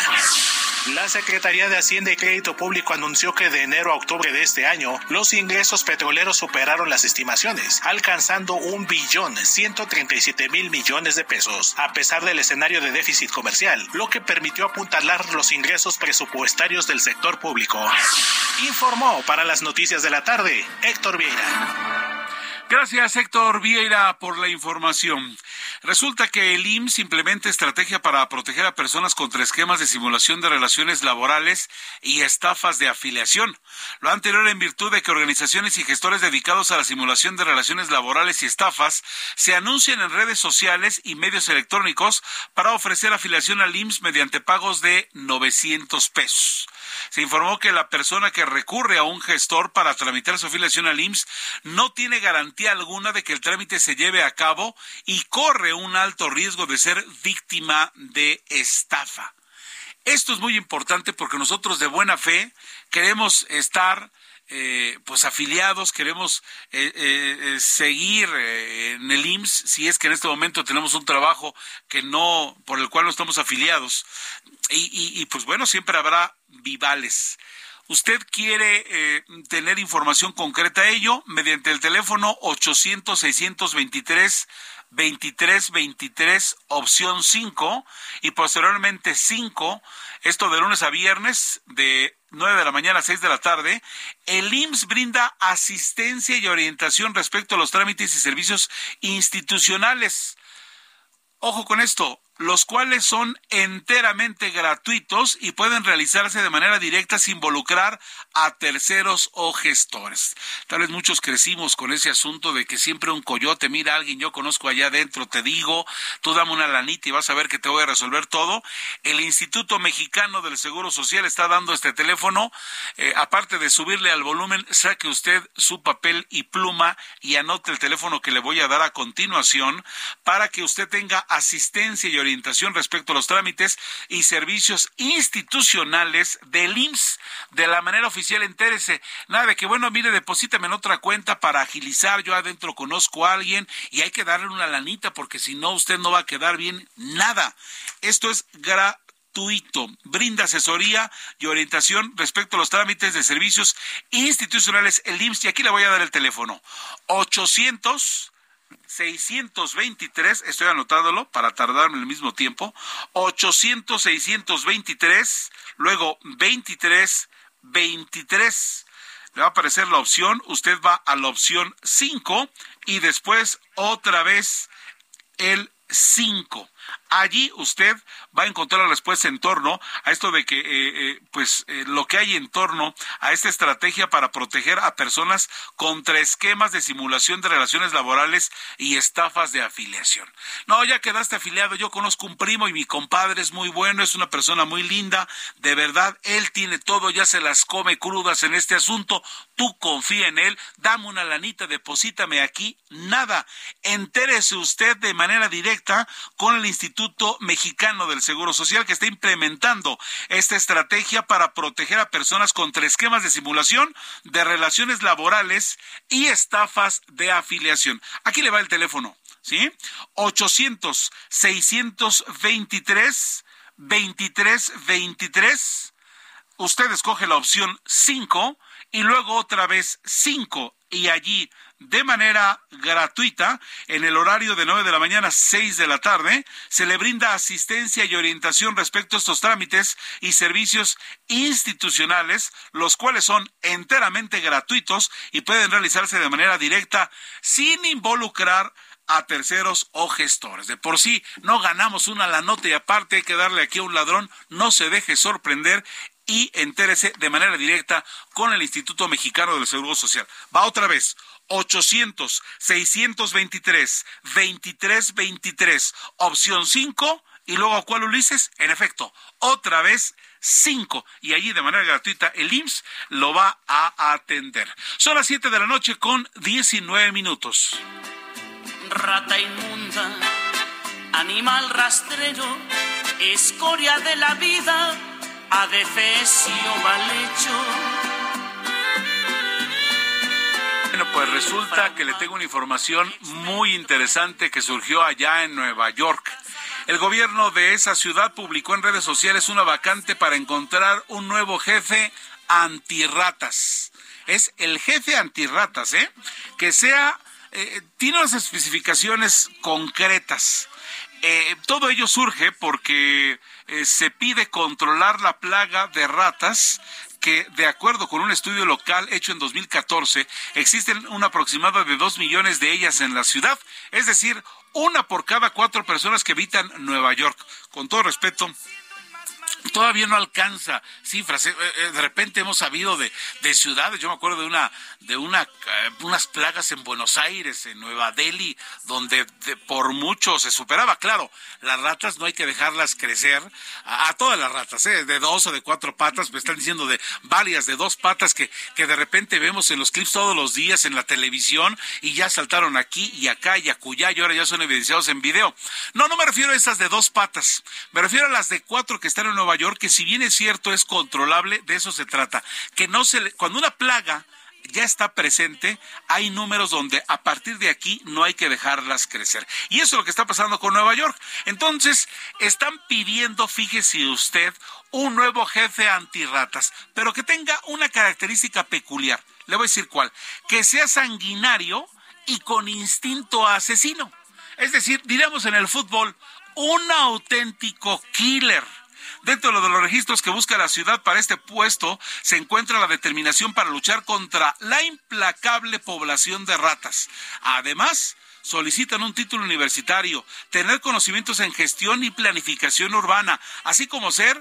La Secretaría de Hacienda y Crédito Público anunció que de enero a octubre de este año los ingresos petroleros superaron las estimaciones, alcanzando un billón 137 mil millones de pesos, a pesar del escenario de déficit comercial, lo que permitió apuntalar los ingresos presupuestarios del sector público. Informó para las noticias de la tarde Héctor Vieira. Gracias, Héctor Vieira, por la información. Resulta que el IMSS implementa estrategia para proteger a personas contra esquemas de simulación de relaciones laborales y estafas de afiliación. Lo anterior en virtud de que organizaciones y gestores dedicados a la simulación de relaciones laborales y estafas se anuncian en redes sociales y medios electrónicos para ofrecer afiliación al IMSS mediante pagos de 900 pesos se informó que la persona que recurre a un gestor para tramitar su afiliación al IMSS no tiene garantía alguna de que el trámite se lleve a cabo y corre un alto riesgo de ser víctima de estafa. Esto es muy importante porque nosotros de buena fe queremos estar eh, pues afiliados, queremos eh, eh, seguir en el IMSS, si es que en este momento tenemos un trabajo que no, por el cual no estamos afiliados. Y, pues bueno, siempre habrá vivales. Usted quiere tener información concreta a ello mediante el teléfono 800-623 2323 opción 5 y posteriormente 5, esto de lunes a viernes de 9 de la mañana a 6 de la tarde, el IMSS brinda asistencia y orientación respecto a los trámites y servicios institucionales. Ojo con esto, los cuales son enteramente gratuitos y pueden realizarse de manera directa sin involucrar a terceros o gestores. Tal vez muchos crecimos con ese asunto de que siempre un coyote, mira a alguien, yo conozco allá adentro, te digo, tú dame una lanita y vas a ver que te voy a resolver todo. El Instituto Mexicano del Seguro Social está dando este teléfono, eh, aparte de subirle al volumen, saque usted su papel y pluma y anote el teléfono que le voy a dar a continuación para que usted tenga asistencia y orientación orientación respecto a los trámites y servicios institucionales del IMSS de la manera oficial, entérese. Nada de que, bueno, mire, deposítame en otra cuenta para agilizar, yo adentro conozco a alguien y hay que darle una lanita porque si no, usted no va a quedar bien nada. Esto es gratuito. Brinda asesoría y orientación respecto a los trámites de servicios institucionales, el IMSS. Y aquí le voy a dar el teléfono. 800 623, estoy anotándolo para tardarme el mismo tiempo, 800 623, luego 23 23. Le va a aparecer la opción, usted va a la opción 5 y después otra vez el 5. Allí usted va a encontrar la respuesta en torno a esto de que, eh, eh, pues, eh, lo que hay en torno a esta estrategia para proteger a personas contra esquemas de simulación de relaciones laborales y estafas de afiliación. No, ya quedaste afiliado. Yo conozco un primo y mi compadre es muy bueno, es una persona muy linda. De verdad, él tiene todo, ya se las come crudas en este asunto. Tú confía en él, dame una lanita, deposítame aquí. Nada. Entérese usted de manera directa con el Instituto Mexicano del Seguro Social que está implementando esta estrategia para proteger a personas contra esquemas de simulación de relaciones laborales y estafas de afiliación. Aquí le va el teléfono, ¿sí? 800 623 2323. Usted escoge la opción 5 y luego otra vez 5 y allí de manera gratuita en el horario de 9 de la mañana a 6 de la tarde. Se le brinda asistencia y orientación respecto a estos trámites y servicios institucionales, los cuales son enteramente gratuitos y pueden realizarse de manera directa sin involucrar a terceros o gestores. De por sí no ganamos una la nota y aparte hay que darle aquí a un ladrón, no se deje sorprender y entérese de manera directa con el Instituto Mexicano del Seguro Social. Va otra vez, 800 623 2323, opción 5 y luego cuál Ulises, en efecto, otra vez 5 y allí de manera gratuita el IMSS lo va a atender. Son las 7 de la noche con 19 minutos. Rata inmunda, animal rastrero, escoria de la vida, adefesio mal hecho bueno, pues resulta que le tengo una información muy interesante que surgió allá en Nueva York. El gobierno de esa ciudad publicó en redes sociales una vacante para encontrar un nuevo jefe antirratas. Es el jefe antirratas, ¿eh? Que sea, eh, tiene unas especificaciones concretas. Eh, todo ello surge porque eh, se pide controlar la plaga de ratas que, de acuerdo con un estudio local hecho en 2014, existen un aproximado de dos millones de ellas en la ciudad, es decir, una por cada cuatro personas que habitan Nueva York. Con todo respeto, todavía no alcanza cifras. Eh, eh, de repente hemos sabido de, de ciudades, yo me acuerdo de una, de una, eh, unas plagas en Buenos Aires, en Nueva Delhi, donde por mucho se superaba. Claro, las ratas no hay que dejarlas crecer, a, todas las ratas, de dos o de cuatro patas, me están diciendo de varias, de dos patas que, que de repente vemos en los clips todos los días en la televisión y ya saltaron aquí y acá y acullá y ahora ya son evidenciados en video. No, no me refiero a esas de dos patas, me refiero a las de cuatro que están en Nueva York, que si bien es cierto es controlable, de eso se trata, que no se le, cuando una plaga ya está presente, hay números donde a partir de aquí no hay que dejarlas crecer. Y eso es lo que está pasando con Nueva York. Entonces, están pidiendo, fíjese usted, un nuevo jefe antirratas, pero que tenga una característica peculiar. Le voy a decir cuál, que sea sanguinario y con instinto asesino. Es decir, diríamos en el fútbol, un auténtico killer Dentro de los registros que busca la ciudad para este puesto se encuentra la determinación para luchar contra la implacable población de ratas. Además, solicitan un título universitario, tener conocimientos en gestión y planificación urbana, así como ser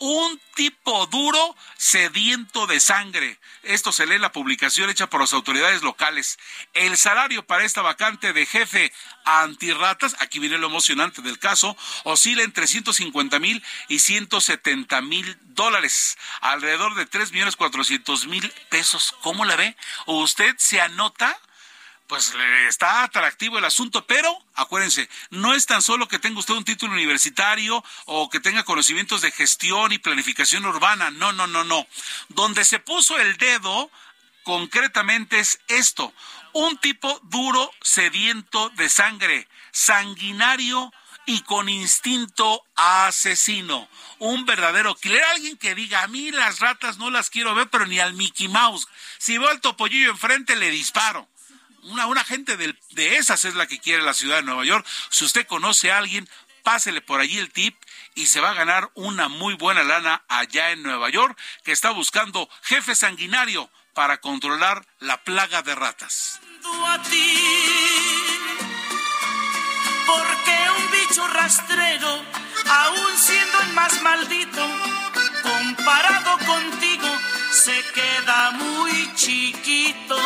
un tipo duro sediento de sangre. Esto se lee en la publicación hecha por las autoridades locales. El salario para esta vacante de jefe antirratas, aquí viene lo emocionante del caso, oscila entre 150 mil y 170 mil dólares, alrededor de 3 millones 400 mil pesos. ¿Cómo la ve? ¿Usted se anota? Pues está atractivo el asunto, pero acuérdense, no es tan solo que tenga usted un título universitario o que tenga conocimientos de gestión y planificación urbana, no, no, no, no. Donde se puso el dedo concretamente es esto, un tipo duro, sediento de sangre, sanguinario y con instinto asesino. Un verdadero killer. Alguien que diga, a mí las ratas no las quiero ver, pero ni al Mickey Mouse. Si veo al topollillo enfrente, le disparo Una, una gente de, de esas es la que quiere la ciudad de Nueva York. Si usted conoce a alguien, pásele por allí el tip y se va a ganar una muy buena lana allá en Nueva York, que está buscando jefe sanguinario para controlar la plaga de ratas. Porque un bicho rastrero, aún siendo el más maldito, comparado contigo, se queda muy chiquito.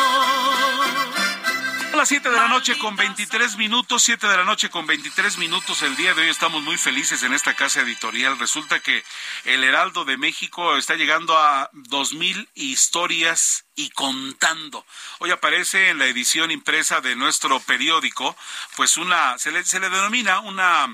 A las 7 de la noche con 23 minutos, 7 de la noche con 23 minutos el día de hoy estamos muy felices en esta casa editorial. Resulta que el Heraldo de México está llegando a 2.000 historias y contando. Hoy aparece en la edición impresa de nuestro periódico, pues una, se le, se le denomina una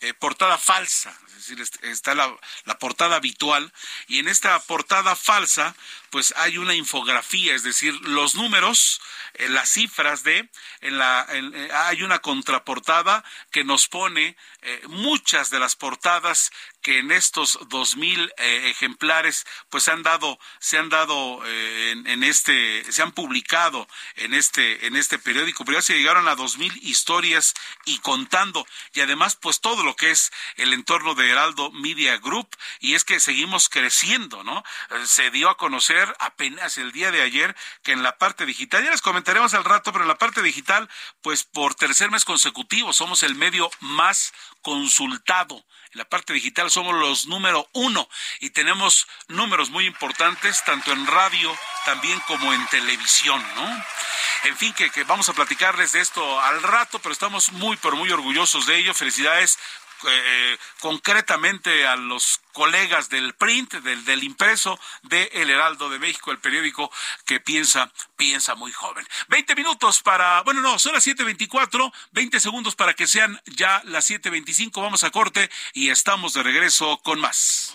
eh, portada falsa, es decir, está la, la, portada habitual y en esta portada falsa pues hay una infografía, es decir, los números, las cifras de, en la, en, eh, hay una contraportada que nos pone eh, muchas de las portadas que en estos dos mil eh, ejemplares pues han dado se han dado en, en, este se han publicado en este en este periódico. Pero ya se llegaron a dos mil historias y contando. Y además pues todo lo que es el entorno de Heraldo Media Group. Y es que seguimos creciendo no se dio a conocer apenas el día de ayer que en la parte digital ya les comentaremos al rato pero en la parte digital pues por tercer mes consecutivo somos el medio más consultado en la parte digital somos los número uno y tenemos números muy importantes tanto en radio también como en televisión, ¿no? En fin, que, que vamos a platicarles de esto al rato, pero estamos muy, pero muy orgullosos de ello. Felicidades eh, concretamente a los colegas del print, del, del impreso de El Heraldo de México, el periódico que piensa, piensa muy joven. Veinte minutos para, bueno, no, son las siete veinticuatro, veinte segundos para que sean ya las siete veinticinco. Vamos a corte y estamos de regreso con más.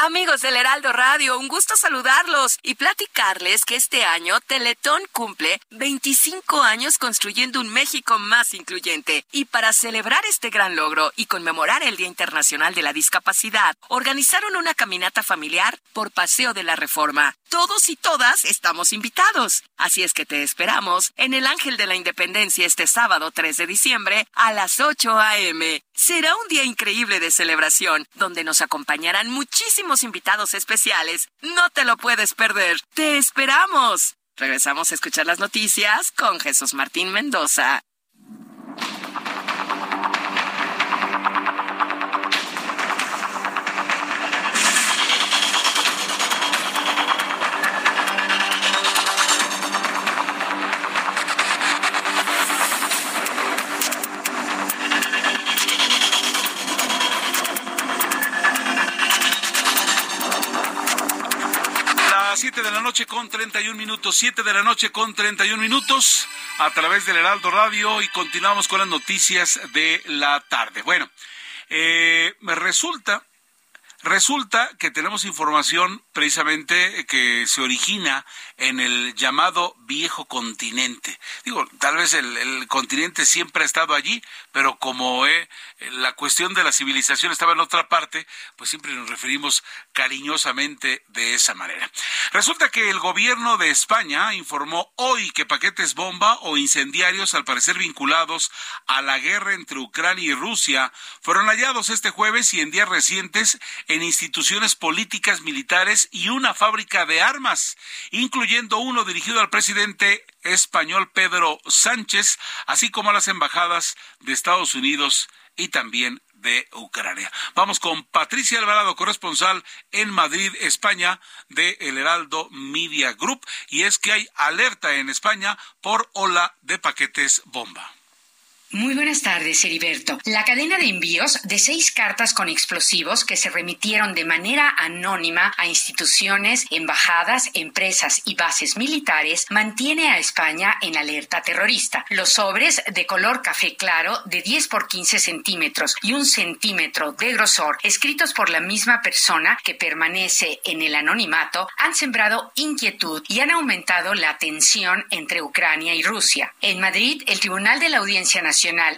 Amigos del Heraldo Radio, un gusto saludarlos y platicarles que este año Teletón cumple 25 años construyendo un México más incluyente. Y para celebrar este gran logro y conmemorar el Día Internacional de la Discapacidad, organizaron una caminata familiar por Paseo de la Reforma. Todos y todas estamos invitados. Así es que te esperamos en el Ángel de la Independencia este sábado 3 de diciembre a las 8 a.m. Será un día increíble de celebración, donde nos acompañarán muchísimos invitados especiales. No te lo puedes perder. ¡Te esperamos! Regresamos a escuchar las noticias con Jesús Martín Mendoza. Noche con 31 minutos, 7 de la noche con 31 minutos a través del Heraldo Radio y continuamos con las noticias de la tarde. Bueno, eh, resulta, resulta que tenemos información precisamente que se origina en el llamado viejo continente. Digo, tal vez el continente siempre ha estado allí, pero como eh, la cuestión de la civilización estaba en otra parte, pues siempre nos referimos cariñosamente de esa manera. Resulta que el gobierno de España informó hoy que paquetes bomba o incendiarios, al parecer vinculados a la guerra entre Ucrania y Rusia, fueron hallados este jueves y en días recientes en instituciones políticas militares y una fábrica de armas, incluyendo uno dirigido al presidente español Pedro Sánchez, así como a las embajadas de Estados Unidos y también de Ucrania. Vamos con Patricia Alvarado, corresponsal en Madrid, España, de El Heraldo Media Group, y es que hay alerta en España por ola de paquetes bomba. Muy buenas tardes, Heriberto. La cadena de envíos de seis cartas con explosivos que se remitieron de manera anónima a instituciones, embajadas, empresas y bases militares mantiene a España en alerta terrorista. Los sobres de color café claro de 10 por 15 centímetros y un centímetro de grosor, escritos por la misma persona que permanece en el anonimato, han sembrado inquietud y han aumentado la tensión entre Ucrania y Rusia. En Madrid, el Tribunal de la Audiencia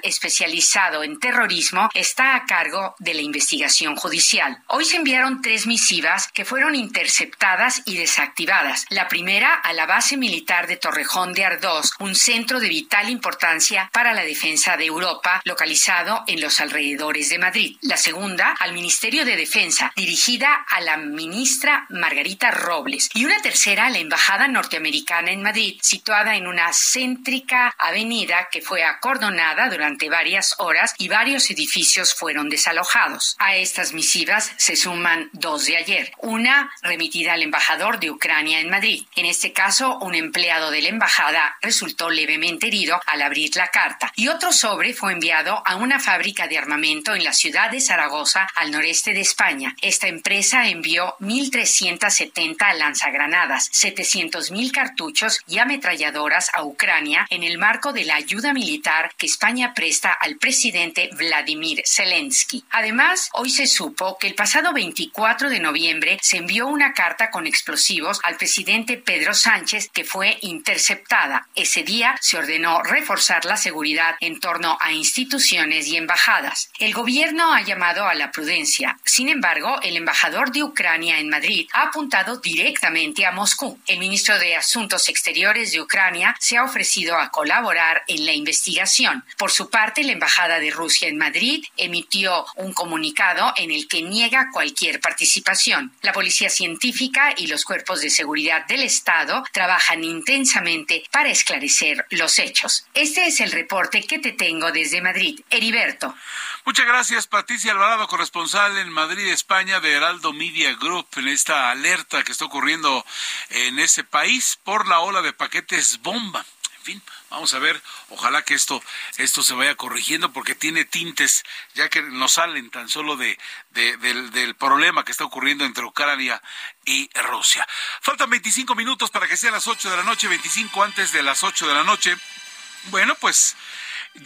Especializado en terrorismo está a cargo de la investigación judicial. Hoy se enviaron tres misivas que fueron interceptadas y desactivadas. La primera a la base militar de Torrejón de Ardós, un centro de vital importancia para la defensa de Europa, localizado en los alrededores de Madrid. La segunda al Ministerio de Defensa, dirigida a la ministra Margarita Robles. Y una tercera a la Embajada Norteamericana en Madrid, situada en una céntrica avenida que fue acordonada durante varias horas y varios edificios fueron desalojados. A estas misivas se suman dos de ayer. Una remitida al embajador de Ucrania en Madrid. En este caso, un empleado de la embajada resultó levemente herido al abrir la carta. Y otro sobre fue enviado a una fábrica de armamento en la ciudad de Zaragoza, al noreste de España. Esta empresa envió 1.370 lanzagranadas, 700.000 cartuchos y ametralladoras a Ucrania en el marco de la ayuda militar que España presta al presidente Vladimir Zelensky. Además, hoy se supo que el pasado 24 de noviembre se envió una carta con explosivos al presidente Pedro Sánchez que fue interceptada. Ese día se ordenó reforzar la seguridad en torno a instituciones y embajadas. El gobierno ha llamado a la prudencia. Sin embargo, el embajador de Ucrania en Madrid ha apuntado directamente a Moscú. El ministro de Asuntos Exteriores de Ucrania se ha ofrecido a colaborar en la investigación. Por su parte, la Embajada de Rusia en Madrid emitió un comunicado en el que niega cualquier participación. La Policía Científica y los cuerpos de seguridad del Estado trabajan intensamente para esclarecer los hechos. Este es el reporte que te tengo desde Madrid. Heriberto. Muchas gracias, Patricia Alvarado, corresponsal en Madrid, España, de Heraldo Media Group, en esta alerta que está ocurriendo en ese país por la ola de paquetes bomba. En fin, Vamos a ver, ojalá que esto, esto se vaya corrigiendo porque tiene tintes, ya que nos salen tan solo de, del, problema que está ocurriendo entre Ucrania y Rusia. Faltan 25 minutos para que sean las 8 de la noche, 25 antes de las 8 de la noche. Bueno, pues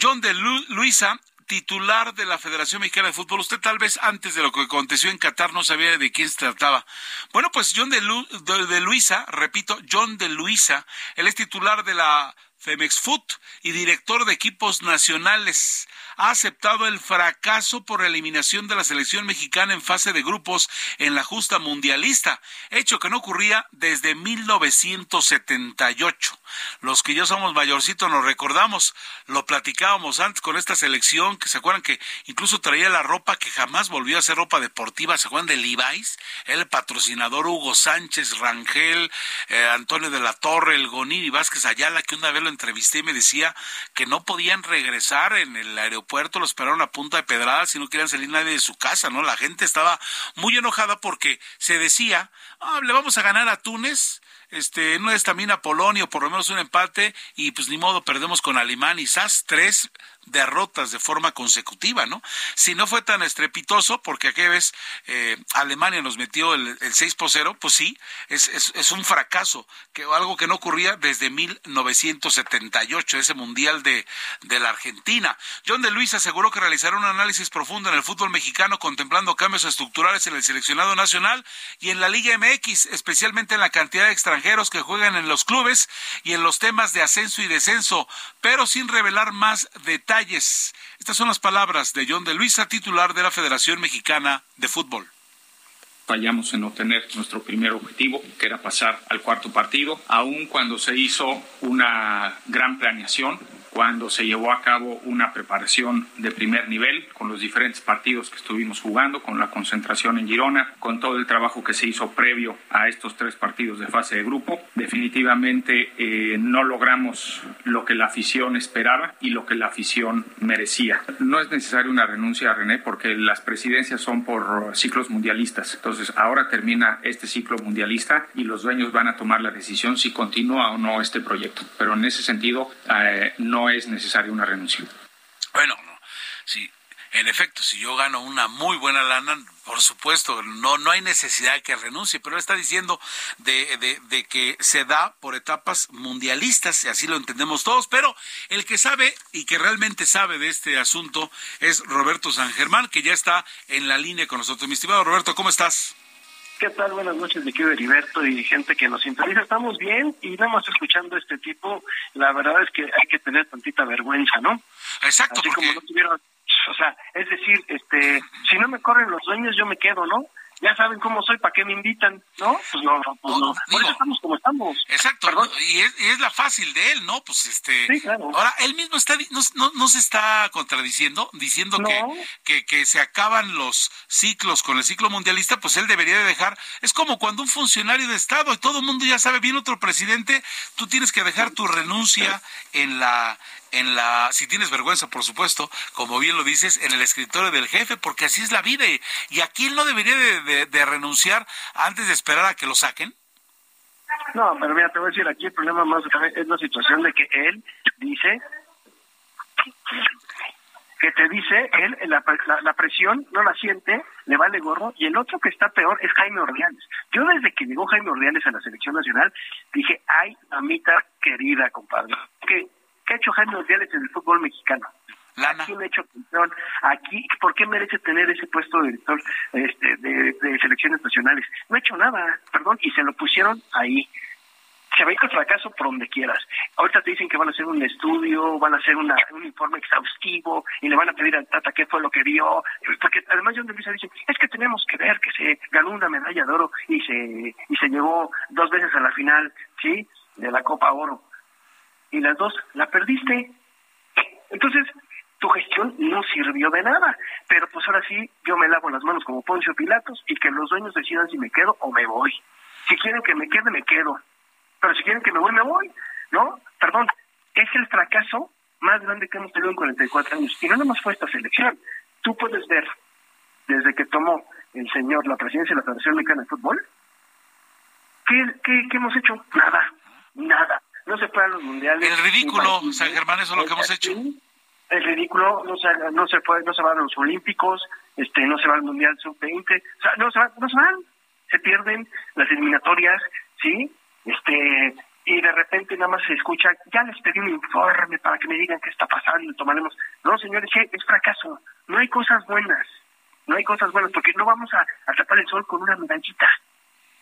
John de Luisa titular de la Federación Mexicana de Fútbol. Usted tal vez antes de lo que aconteció en Qatar no sabía de quién se trataba. Bueno, pues John de, de Luisa, repito, John de Luisa, él es titular de la Femex Food y director de equipos nacionales, ha aceptado el fracaso por eliminación de la selección mexicana en fase de grupos en la justa mundialista, hecho que no ocurría desde 1978. Los que ya somos mayorcitos nos recordamos, lo platicábamos antes con esta selección, que se acuerdan que incluso traía la ropa que jamás volvió a ser ropa deportiva, ¿se acuerdan de Levi's? El patrocinador Hugo Sánchez, Rangel, eh, Antonio de la Torre, el Gonini Vázquez Ayala, que una vez lo entrevisté y me decía que no podían regresar en el aeropuerto, lo esperaron a punta de pedradas y no querían salir nadie de su casa, ¿no? La gente estaba muy enojada porque se decía, ah, le vamos a ganar a Túnez, este, no es también a Polonia, o por lo menos un empate, y pues ni modo, perdemos con Alemania y SAS, tres derrotas de forma consecutiva, ¿no? Si no fue tan estrepitoso, porque aquella vez eh, Alemania nos metió el, el 6 por 0, pues sí, es, es, un fracaso, que algo que no ocurría desde 1978, ese Mundial de, de la Argentina. John de Luis aseguró que realizará un análisis profundo en el fútbol mexicano, contemplando cambios estructurales en el seleccionado nacional y en la Liga MX, especialmente en la cantidad de extranjeros que juegan en los clubes y en los temas de ascenso y descenso, pero sin revelar más detalles estas son las palabras de John de Luisa, titular de la Federación Mexicana de Fútbol. Fallamos en obtener nuestro primer objetivo, que era pasar al cuarto partido, aun cuando se hizo una gran planeación cuando se llevó a cabo una preparación de primer nivel con los diferentes partidos que estuvimos jugando, con la concentración en Girona, con todo el trabajo que se hizo previo a estos tres partidos de fase de grupo. Definitivamente eh, no logramos lo que la afición esperaba y lo que la afición merecía. No es necesaria una renuncia, René, porque las presidencias son por ciclos mundialistas. Entonces ahora termina este ciclo mundialista y los dueños van a tomar la decisión si continúa o no este proyecto. Pero en ese sentido, eh, no es necesaria una renuncia. Bueno, no, sí, en efecto, si yo gano una muy buena lana, por supuesto, no, no hay necesidad de que renuncie, pero está diciendo de, de, de, que se da por etapas mundialistas, y así lo entendemos todos, pero el que sabe y que realmente sabe de este asunto es Roberto San Germán, que ya está en la línea con nosotros. Mi estimado Roberto, ¿cómo estás? ¿Qué tal? Buenas noches, mi querido Heriberto y gente que nos sintoniza. Estamos bien y nada más escuchando este tipo, la verdad es que hay que tener tantita vergüenza, ¿no? Exacto, Así porque... como no tuvieron o sea, es decir, este, si no me corren los dueños, yo me quedo, ¿no? Ya saben cómo soy, ¿para qué me invitan? ¿No? Pues no, pues no. Por eso estamos como estamos. Exacto, y es, y es, la fácil de él, ¿no? Pues este. Sí, claro. Ahora, él mismo está, no, no, no se está contradiciendo, diciendo no. que, que, que se acaban los ciclos con el ciclo mundialista, pues él debería de dejar. Es como cuando un funcionario de Estado, y todo el mundo ya sabe, bien otro presidente, tú tienes que dejar tu renuncia en la en la, si tienes vergüenza, por supuesto, como bien lo dices, en el escritorio del jefe, porque así es la vida. Y, y aquí él no debería de, renunciar antes de esperar a que lo saquen. No, pero mira, te voy a decir, aquí el problema más grave es la situación de que él dice que te dice, él la, la, la, presión no la siente, le vale gorro, y el otro que está peor es Jaime Ordiales. Yo desde que llegó Jaime Ordiales a la selección nacional, dije, ay, mamita querida, compadre, que ¿Qué ha hecho Jaime Ordiales en el fútbol mexicano? Lana. ¿A quién ha hecho atención? Aquí, ¿por qué merece tener ese puesto de director este, de, de, selecciones nacionales? No ha hecho nada, perdón, y se lo pusieron ahí. Se va a ir al fracaso por donde quieras. Ahorita te dicen que van a hacer un estudio, van a hacer una, un informe exhaustivo y le van a pedir al Tata qué fue lo que vio. Porque además John de Luisa dice, es que tenemos que ver que se ganó una medalla de oro y se, y se llevó dos veces a la final, ¿sí? De la Copa Oro y las dos la perdiste. Entonces, tu gestión no sirvió de nada. Pero pues ahora sí, yo me lavo las manos como Poncio Pilatos y que los dueños decidan si me quedo o me voy. Si quieren que me quede, me quedo. Pero si quieren que me voy, me voy. ¿No? Perdón, es el fracaso más grande que hemos tenido en 44 años. Y no nomás fue esta selección. Tú puedes ver, desde que tomó el señor la presidencia de la Federación Mexicana de Fútbol, ¿qué, qué, qué hemos hecho? Nada, nada no se pueden los mundiales. El ridículo, San Germán, eso es lo que hemos hecho. El ridículo, no se, no se puede, no se van a los olímpicos, este, no se va al mundial sub-20, o sea, no se van, no se van, se pierden las eliminatorias, ¿sí? Este, y de repente nada más se escucha, ya les pedí un informe para que me digan qué está pasando tomaremos. No, señores, es fracaso, no hay cosas buenas, no hay cosas buenas, porque no vamos a, a tapar el sol con una medallita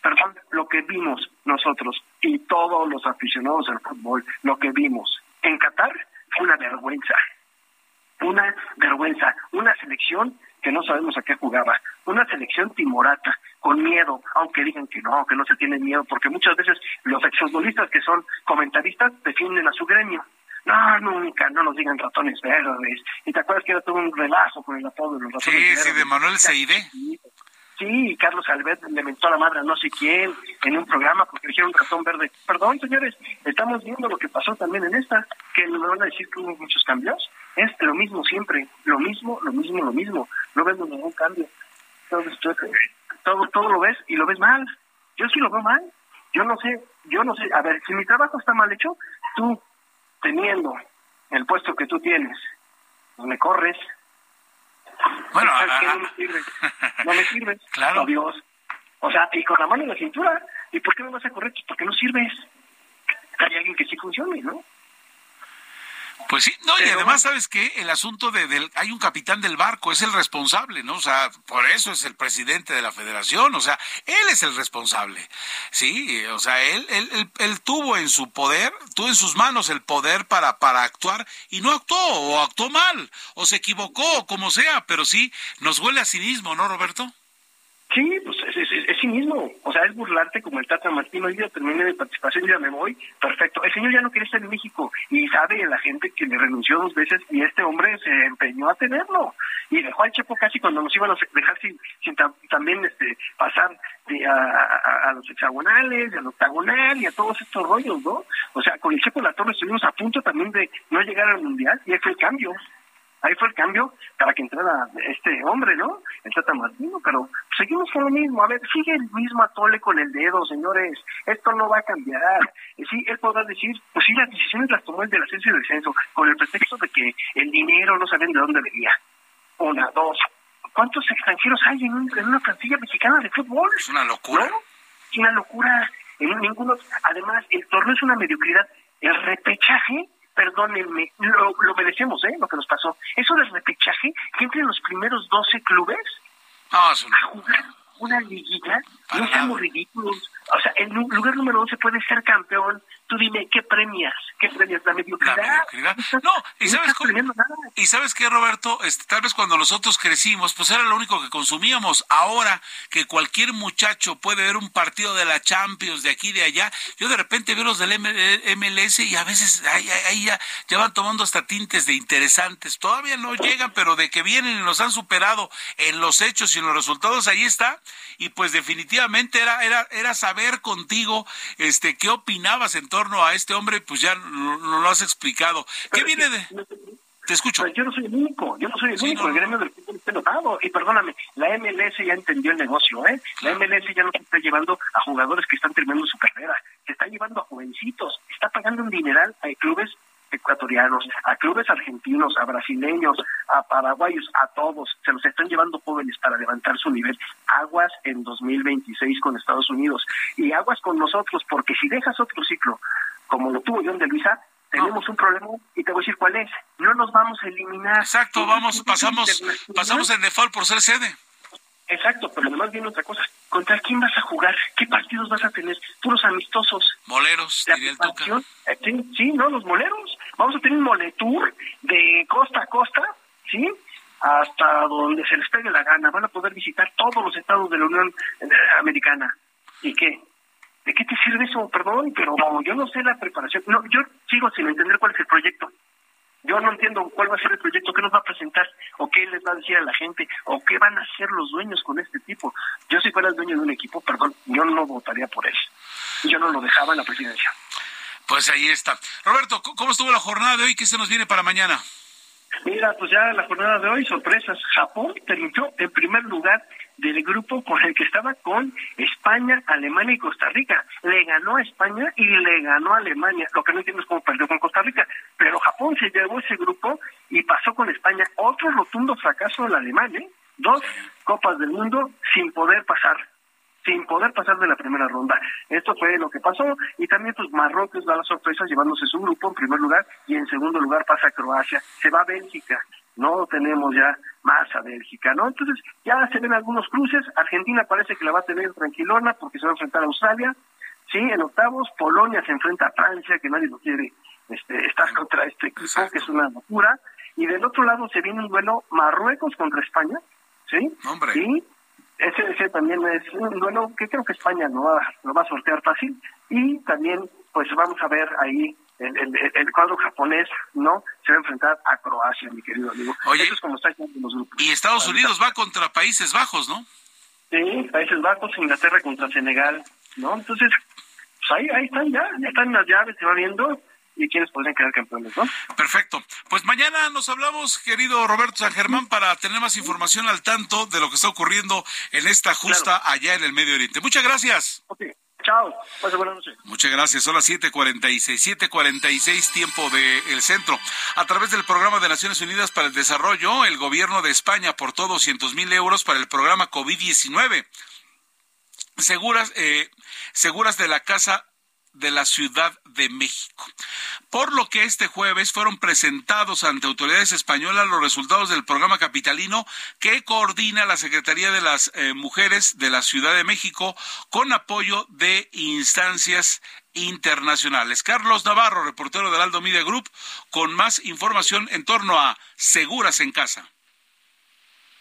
perdón, lo que vimos nosotros y todos los aficionados al fútbol, lo que vimos en Qatar fue una vergüenza. Una vergüenza. Una selección que no sabemos a qué jugaba. Una selección timorata, con miedo, aunque digan que no, que no se tienen miedo, porque muchas veces los exfutbolistas que son comentaristas defienden a su gremio. No, nunca, no nos digan ratones verdes. ¿Y te acuerdas que era todo un relajo con el apodo de los ratones sí, verdes? Sí, de Manuel Seide. Sí, Carlos Albert le mentó a la madre a no sé quién en un programa porque dijeron ratón verde. Perdón, señores, estamos viendo lo que pasó también en esta, que me van a decir que hubo muchos cambios. Es lo mismo siempre, lo mismo, lo mismo, lo mismo. No vemos ningún cambio. Entonces, todo, todo lo ves y lo ves mal. Yo sí lo veo mal. Yo no sé, yo no sé. A ver, si mi trabajo está mal hecho, tú, teniendo el puesto que tú tienes, no me corres, bueno, a, no me sirve. No me sirve. Claro. Oh, Dios. O sea, y con la mano en la cintura. ¿Y por qué me vas a correr? Pues porque no sirves. Hay alguien que sí funcione, ¿no? Pues sí, no, y además, ¿sabes qué? El asunto de, del, hay un capitán del barco, es el responsable, ¿no? O sea, por eso es el presidente de la federación, o sea, él es el responsable, ¿sí? O sea, él, él, él, él tuvo en su poder, tuvo en sus manos el poder para, para actuar y no actuó, o actuó mal, o se equivocó, o como sea, pero sí, nos huele a cinismo, ¿no, Roberto? Sí, mismo. O sea, es burlarte como el Tata Martino. Yo terminé mi participación, ya me voy. Perfecto. El señor ya no quiere estar en México y sabe la gente que le renunció dos veces y este hombre se empeñó a tenerlo. Y dejó al Chepo casi cuando nos iban a dejar sin, sin tam, también este pasar de, a, los hexagonales, al octagonal y a todos estos rollos, ¿no? O sea, con el Chepo La Torre estuvimos a punto también de no llegar al Mundial y ahí fue el cambio. Ahí fue el cambio para que entrara este hombre, ¿no? El Tata Martino, pero seguimos con lo mismo. A ver, sigue el mismo atole con el dedo, señores. Esto no va a cambiar. Sí, él podrá decir, pues sí, las decisiones las tomó el del ascenso y el descenso, con el pretexto de que el dinero no saben de dónde venía. Una, dos. ¿Cuántos extranjeros hay en, una plantilla mexicana de fútbol? Es una locura. Es una locura. En ninguno. Además, el torneo es una mediocridad. El repechaje perdónenme, lo, lo merecemos, ¿eh? Lo que nos pasó. Eso del repechaje, que entre los primeros 12 clubes a jugar una liguilla, no estamos ridículos. O sea, en lugar número 12 puede ser campeón, Tú dime, ¿qué premias? ¿Qué premias? La mediocridad. La mediocridad. No, y sabes, y sabes qué, Roberto, este, tal vez cuando nosotros crecimos, pues era lo único que consumíamos. Ahora que cualquier muchacho puede ver un partido de la Champions de aquí de allá, yo de repente veo los del MLS y a veces ahí, ya, ya van tomando hasta tintes de interesantes. Todavía no llegan, pero de que vienen y nos han superado en los hechos y en los resultados, ahí está. Y pues definitivamente era, era, era saber contigo este qué opinabas en torno a este hombre, pues ya no lo has explicado. ¿Qué viene de...? Te escucho. Pues yo no soy el único, yo no soy el único, el gremio del fútbol está notado. Y perdóname, la MLS ya entendió el negocio, ¿eh? La MLS ya no se está llevando a jugadores que están terminando su carrera, se está llevando a jovencitos, está pagando un dineral a clubes ecuatorianos, a clubes argentinos, a brasileños, a paraguayos, a todos. Se los están llevando jóvenes para levantar su nivel. Aguas en 2026 con Estados Unidos y aguas con nosotros, porque si dejas otro ciclo como lo tuvo John de Luisa, tenemos un problema y te voy a decir cuál es. No nos vamos a eliminar. Exacto, vamos, pasamos, pasamos en default por ser sede. Exacto, pero además viene otra cosa. ¿Contra quién vas a jugar? ¿Qué partidos vas a tener? Puros amistosos. Moleros, diría el Tuca. Eh, sí, sí, ¿no? Los moleros. Vamos a tener un moletour de costa a costa, ¿sí? Hasta donde se les pegue la gana. Van a poder visitar todos los estados de la Unión eh, Americana. ¿Y qué? ¿De qué te sirve eso? Perdón, pero yo no sé la preparación. No, yo sigo sin entender cuál es el proyecto. Yo no entiendo cuál va a ser el proyecto, qué nos va a presentar, o qué les va a decir a la gente, o qué van a hacer los dueños con este tipo. Yo si fuera el dueño de un equipo, perdón, yo no votaría por él. Yo no lo dejaba en la presidencia. Pues ahí está. Roberto, ¿cómo estuvo la jornada de hoy? ¿Qué se nos viene para mañana? Mira, pues ya la jornada de hoy, sorpresas. Japón terminó en primer lugar del grupo con el que estaba con España, Alemania y Costa Rica. Le ganó a España y le ganó a Alemania. Lo que no entiendo es cómo perdió con Costa Rica. Pero Japón se llevó ese grupo y pasó con España. Otro rotundo fracaso del Alemania. ¿eh? Dos Copas del Mundo sin poder pasar sin poder pasar de la primera ronda. Esto fue lo que pasó y también pues Marruecos da la sorpresa llevándose su grupo en primer lugar y en segundo lugar pasa Croacia. Se va a Bélgica, no tenemos ya más a Bélgica, ¿no? Entonces ya se ven algunos cruces, Argentina parece que la va a tener tranquilona porque se va a enfrentar a Australia, sí, en octavos, Polonia se enfrenta a Francia, que nadie lo quiere este, estar contra este equipo, que es una locura, y del otro lado se viene un duelo Marruecos contra España, ¿sí? Hombre. Y ese, ese también es un duelo que creo que España no va, no va a sortear fácil, y también pues vamos a ver ahí el, cuadro japonés no se va a enfrentar a Croacia, mi querido amigo. Oye, Eso es como está en los grupos. Y Estados Unidos va contra Países Bajos, ¿no? Sí, Países Bajos, Inglaterra contra Senegal, ¿no? Entonces, pues ahí, ahí están ya, ya están las llaves, se va viendo y quiénes podrían quedar campeones, ¿no? Perfecto. Pues mañana nos hablamos, querido Roberto San Germán, para tener más información al tanto de lo que está ocurriendo en esta justa allá en el Medio Oriente. Muchas gracias. Chao. Muchas gracias. Son las 7:46, 7:46 tiempo del centro. A través del programa de Naciones Unidas para el Desarrollo, el gobierno de España aportó 200 mil euros para el programa COVID-19. Seguras, eh, seguras de la Casa de la Ciudad de México. Por lo que este jueves fueron presentados ante autoridades españolas los resultados del programa capitalino que coordina la Secretaría de las eh, Mujeres de la Ciudad de México con apoyo de instancias internacionales. Carlos Navarro, reportero del Aldo Media Group, con más información en torno a Seguras en Casa.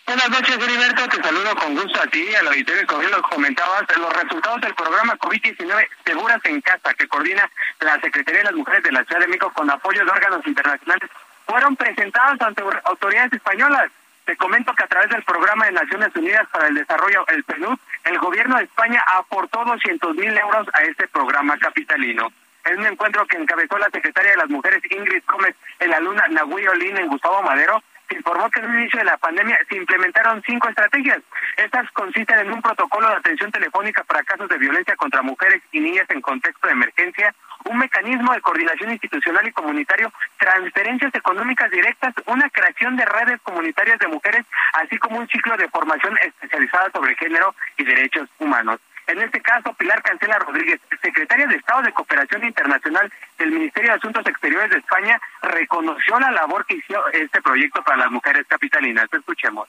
Buenas noches, Heriberto. Te saludo con gusto a ti, al auditorio, como lo comentabas, los resultados del programa COVID-19 Seguras en Casa, que coordina la Secretaría de las Mujeres de la Ciudad de México con apoyo de órganos internacionales, fueron presentados ante autoridades españolas. Te comento que a través del Programa de Naciones Unidas para el Desarrollo, el PNUD, el gobierno de España aportó 200 mil euros a este programa capitalino. En un encuentro que encabezó la secretaria de las Mujeres Ingrid Gómez en la luna Nahui Olin en Gustavo Madero, informó que en el inicio de la pandemia se implementaron cinco estrategias. Estas consisten en un protocolo de atención telefónica para casos de violencia contra mujeres y niñas en contexto de emergencia, un mecanismo de coordinación institucional y comunitario, transferencias económicas directas, una creación de redes comunitarias de mujeres, así como un ciclo de formación especializada sobre género y derechos humanos. En este caso, Pilar Cancela Rodríguez, secretaria de Estado de Cooperación Internacional del Ministerio de Asuntos Exteriores de España, reconoció la labor que hizo este proyecto para las mujeres capitalinas. Escuchemos.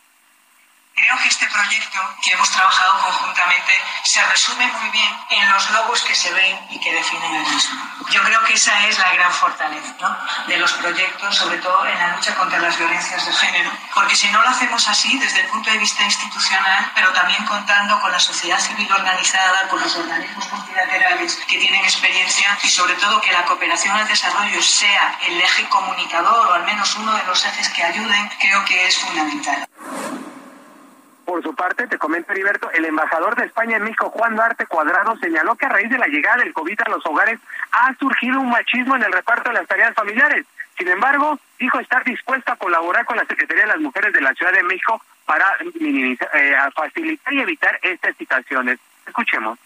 Creo que este proyecto que hemos trabajado conjuntamente se resume muy bien en los logos que se ven y que definen el mismo. Yo creo que esa es la gran fortaleza ¿no? de los proyectos, sobre todo en la lucha contra las violencias de género, porque si no lo hacemos así desde el punto de vista institucional, pero también contando con la sociedad civil organizada, con los organismos multilaterales que tienen experiencia y sobre todo que la cooperación al desarrollo sea el eje comunicador o al menos uno de los ejes que ayuden, creo que es fundamental. Por su parte, te comento, Heriberto, el embajador de España en México, Juan Duarte Cuadrado, señaló que a raíz de la llegada del COVID a los hogares ha surgido un machismo en el reparto de las tareas familiares. Sin embargo, dijo estar dispuesto a colaborar con la Secretaría de las Mujeres de la Ciudad de México para minimizar, eh, facilitar y evitar estas situaciones. Escuchemos.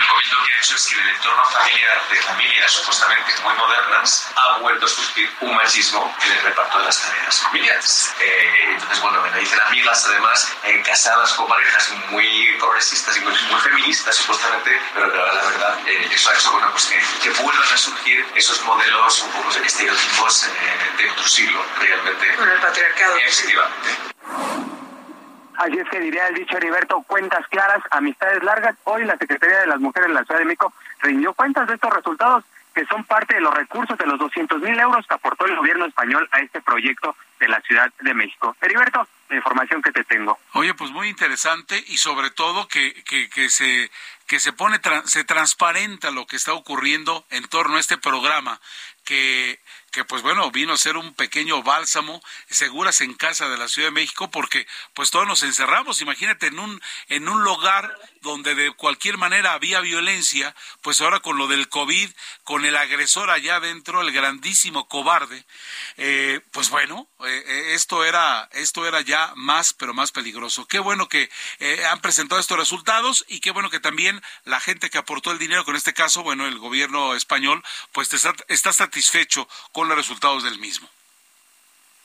El COVID lo que ha hecho es que el entorno familiar de familias supuestamente muy modernas ha vuelto a surgir un machismo en el reparto de las tareas familiares. Eh, entonces, bueno, me dicen amigas, además, eh, casadas con parejas muy progresistas y muy, feministas, supuestamente, pero, pero la verdad, eh, eso ha hecho bueno, pues que, vuelvan a surgir esos modelos un poco de estereotipos de otro siglo, realmente. Con el patriarcado. Efectivamente. Así es que diría el dicho Heriberto, cuentas claras, amistades largas. Hoy la Secretaría de las Mujeres de la Ciudad de México rindió cuentas de estos resultados que son parte de los recursos de los 200 mil euros que aportó el gobierno español a este proyecto de la Ciudad de México. Heriberto, la información que te tengo. Oye, pues muy interesante y sobre todo que, que, que se que se pone se transparenta lo que está ocurriendo en torno a este programa que que pues bueno, vino a ser un pequeño bálsamo, seguras en casa de la Ciudad de México, porque pues todos nos encerramos, imagínate, en un, en un lugar donde de cualquier manera había violencia, pues ahora con lo del COVID, con el agresor allá adentro, el grandísimo cobarde, eh, pues bueno, eh, eh, esto era, esto era ya más, pero más peligroso. Qué bueno que han presentado estos resultados y qué bueno que también la gente que aportó el dinero, con este caso, bueno, el gobierno español, pues está, está satisfecho con los resultados del mismo.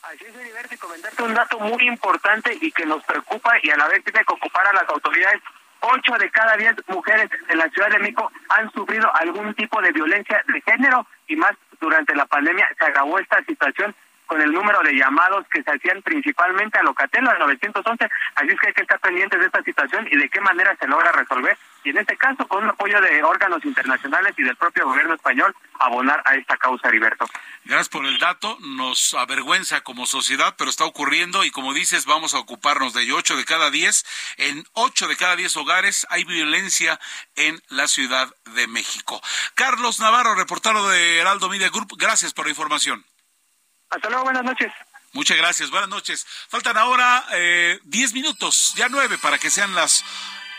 Así es, y comentarte un dato muy importante y que nos preocupa y a la vez tiene que ocupar a las autoridades. Ocho de cada diez mujeres en la Ciudad de México han sufrido algún tipo de violencia de género y más durante la pandemia se agravó esta situación con el número de llamados que se hacían principalmente a Locatelo de 911. Así es que hay que estar pendientes de esta situación y de qué manera se logra resolver. Y en este caso, con un apoyo de órganos internacionales y del propio gobierno español, abonar a esta causa, Heriberto. Gracias por el dato. Nos avergüenza como sociedad, pero está ocurriendo y como dices, vamos a ocuparnos de ello. Ocho de cada diez, en ocho de cada diez hogares hay violencia en la Ciudad de México. Carlos Navarro, reportero de Heraldo Media Group, gracias por la información. Hasta luego, buenas noches. Muchas gracias, buenas noches. Faltan ahora eh, diez minutos, ya nueve, para que sean las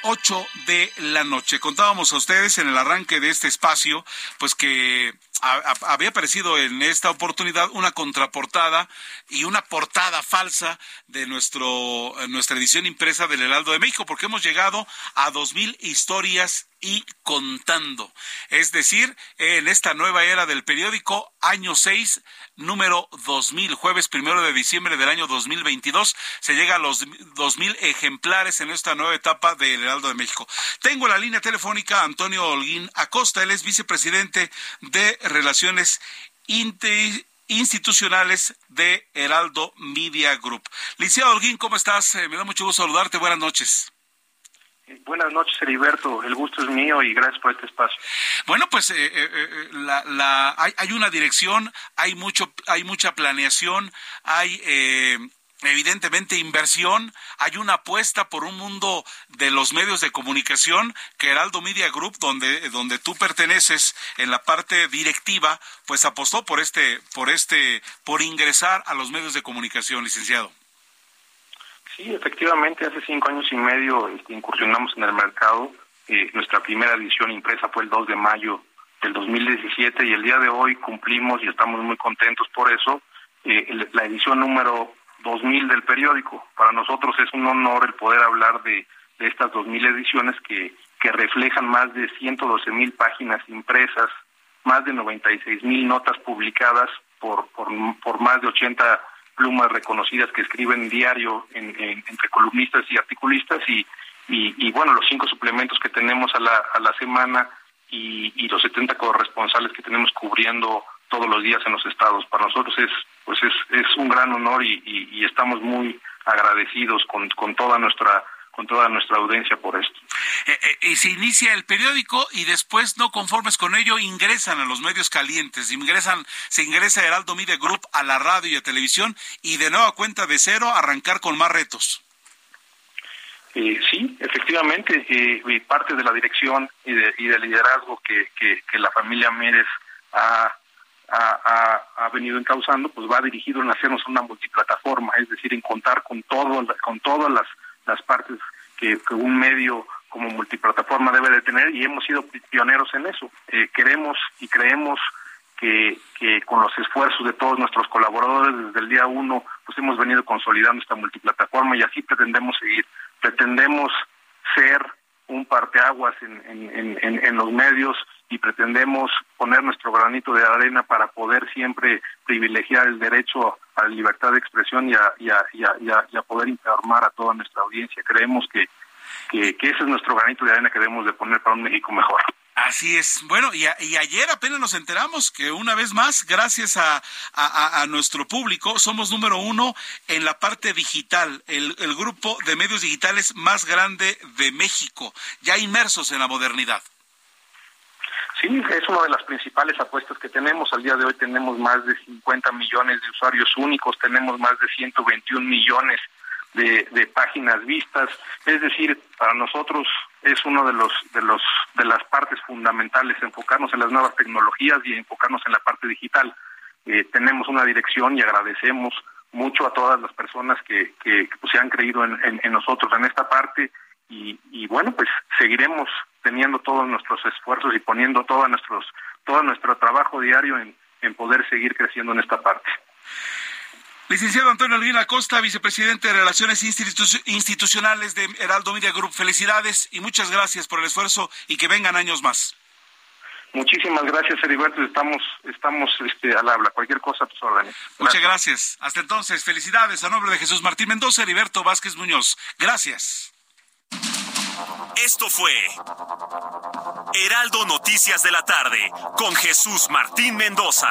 ocho de la noche. Contábamos a ustedes en el arranque de este espacio, pues que había aparecido en esta oportunidad una contraportada y una portada falsa de nuestro, nuestra edición impresa del Heraldo de México, porque hemos llegado a dos mil historias y contando. Es decir, en esta nueva era del periódico, año 6, número 2000, jueves primero de diciembre del año 2022, se llega a los 2000 ejemplares en esta nueva etapa del Heraldo de México. Tengo la línea telefónica Antonio Holguín Acosta, él es vicepresidente de Relaciones institucionales de Heraldo Media Group. Licenciado Holguín, ¿cómo estás? Eh, me da mucho gusto saludarte. Buenas noches. Buenas noches, Heriberto. El gusto es mío y gracias por este espacio. Bueno, pues eh, eh, la, hay, hay, una dirección, hay mucho, hay mucha planeación, hay evidentemente inversión, hay una apuesta por un mundo de los medios de comunicación que Heraldo Media Group, donde, donde tú perteneces en la parte directiva, pues apostó por este, por este, por ingresar a los medios de comunicación, licenciado. Sí, efectivamente, hace cinco años y medio este, incursionamos en el mercado. Eh, nuestra primera edición impresa fue el 2 de mayo del 2017 y el día de hoy cumplimos y estamos muy contentos por eso eh, la edición número 2000 del periódico. Para nosotros es un honor el poder hablar de, de estas 2000 ediciones que, que reflejan más de 112 mil páginas impresas, más de 96 mil notas publicadas por, por, más de 80 plumas reconocidas que escriben diario entre columnistas y articulistas y, y, bueno, los cinco suplementos que tenemos a la, a la semana y, y los 70 corresponsales que tenemos cubriendo todos los días en los estados. Para nosotros es pues es, es un gran honor y, y, estamos muy agradecidos con, con toda nuestra con toda nuestra audiencia por esto. Eh, eh, y se inicia el periódico y después, no conformes con ello, ingresan a los medios calientes, ingresan, se ingresa Heraldo Media Group a la radio y a televisión y de nueva cuenta de cero arrancar con más retos. Eh, sí, efectivamente, parte de la dirección y, de, y del liderazgo que, que, que la familia Mérez ha ha, ha, venido encauzando, pues va dirigido en hacernos una multiplataforma, es decir, en contar con todo, con todas las, las partes que, un medio como multiplataforma debe de tener y hemos sido pioneros en eso. Eh, queremos y creemos que, que con los esfuerzos de todos nuestros colaboradores desde el día uno, pues hemos venido consolidando esta multiplataforma y así pretendemos seguir. Pretendemos ser un parteaguas en, en, en, los medios y pretendemos poner nuestro granito de arena para poder siempre privilegiar el derecho a la libertad de expresión y a, y a poder informar a toda nuestra audiencia. Creemos que, que, que, ese es nuestro granito de arena que debemos de poner para un México mejor. Así es. Bueno, y, y, ayer apenas nos enteramos que una vez más, gracias a, a, a, nuestro público, somos número uno en la parte digital, el, el grupo de medios digitales más grande de México, ya inmersos en la modernidad. Sí, es una de las principales apuestas que tenemos. Al día de hoy tenemos más de 50 millones de usuarios únicos, tenemos más de 121 millones de, de páginas vistas. Es decir, para nosotros es uno de los de los de las partes fundamentales enfocarnos en las nuevas tecnologías y enfocarnos en la parte digital. Eh, tenemos una dirección y agradecemos mucho a todas las personas que, que, pues, se han creído en, en, nosotros en esta parte y, y bueno, pues seguiremos teniendo todos nuestros esfuerzos y poniendo todo nuestros todo nuestro trabajo diario en, en poder seguir creciendo en esta parte. Licenciado Antonio Alguín Acosta, vicepresidente de Relaciones Institucionales de Heraldo Media Group, felicidades y muchas gracias por el esfuerzo y que vengan años más. Muchísimas gracias, Heriberto. Estamos, estamos este, al habla. Cualquier cosa a tus órdenes. Muchas gracias. Hasta entonces, felicidades a nombre de Jesús Martín Mendoza, Heriberto Vázquez Muñoz. Gracias. Esto fue Heraldo Noticias de la tarde con Jesús Martín Mendoza.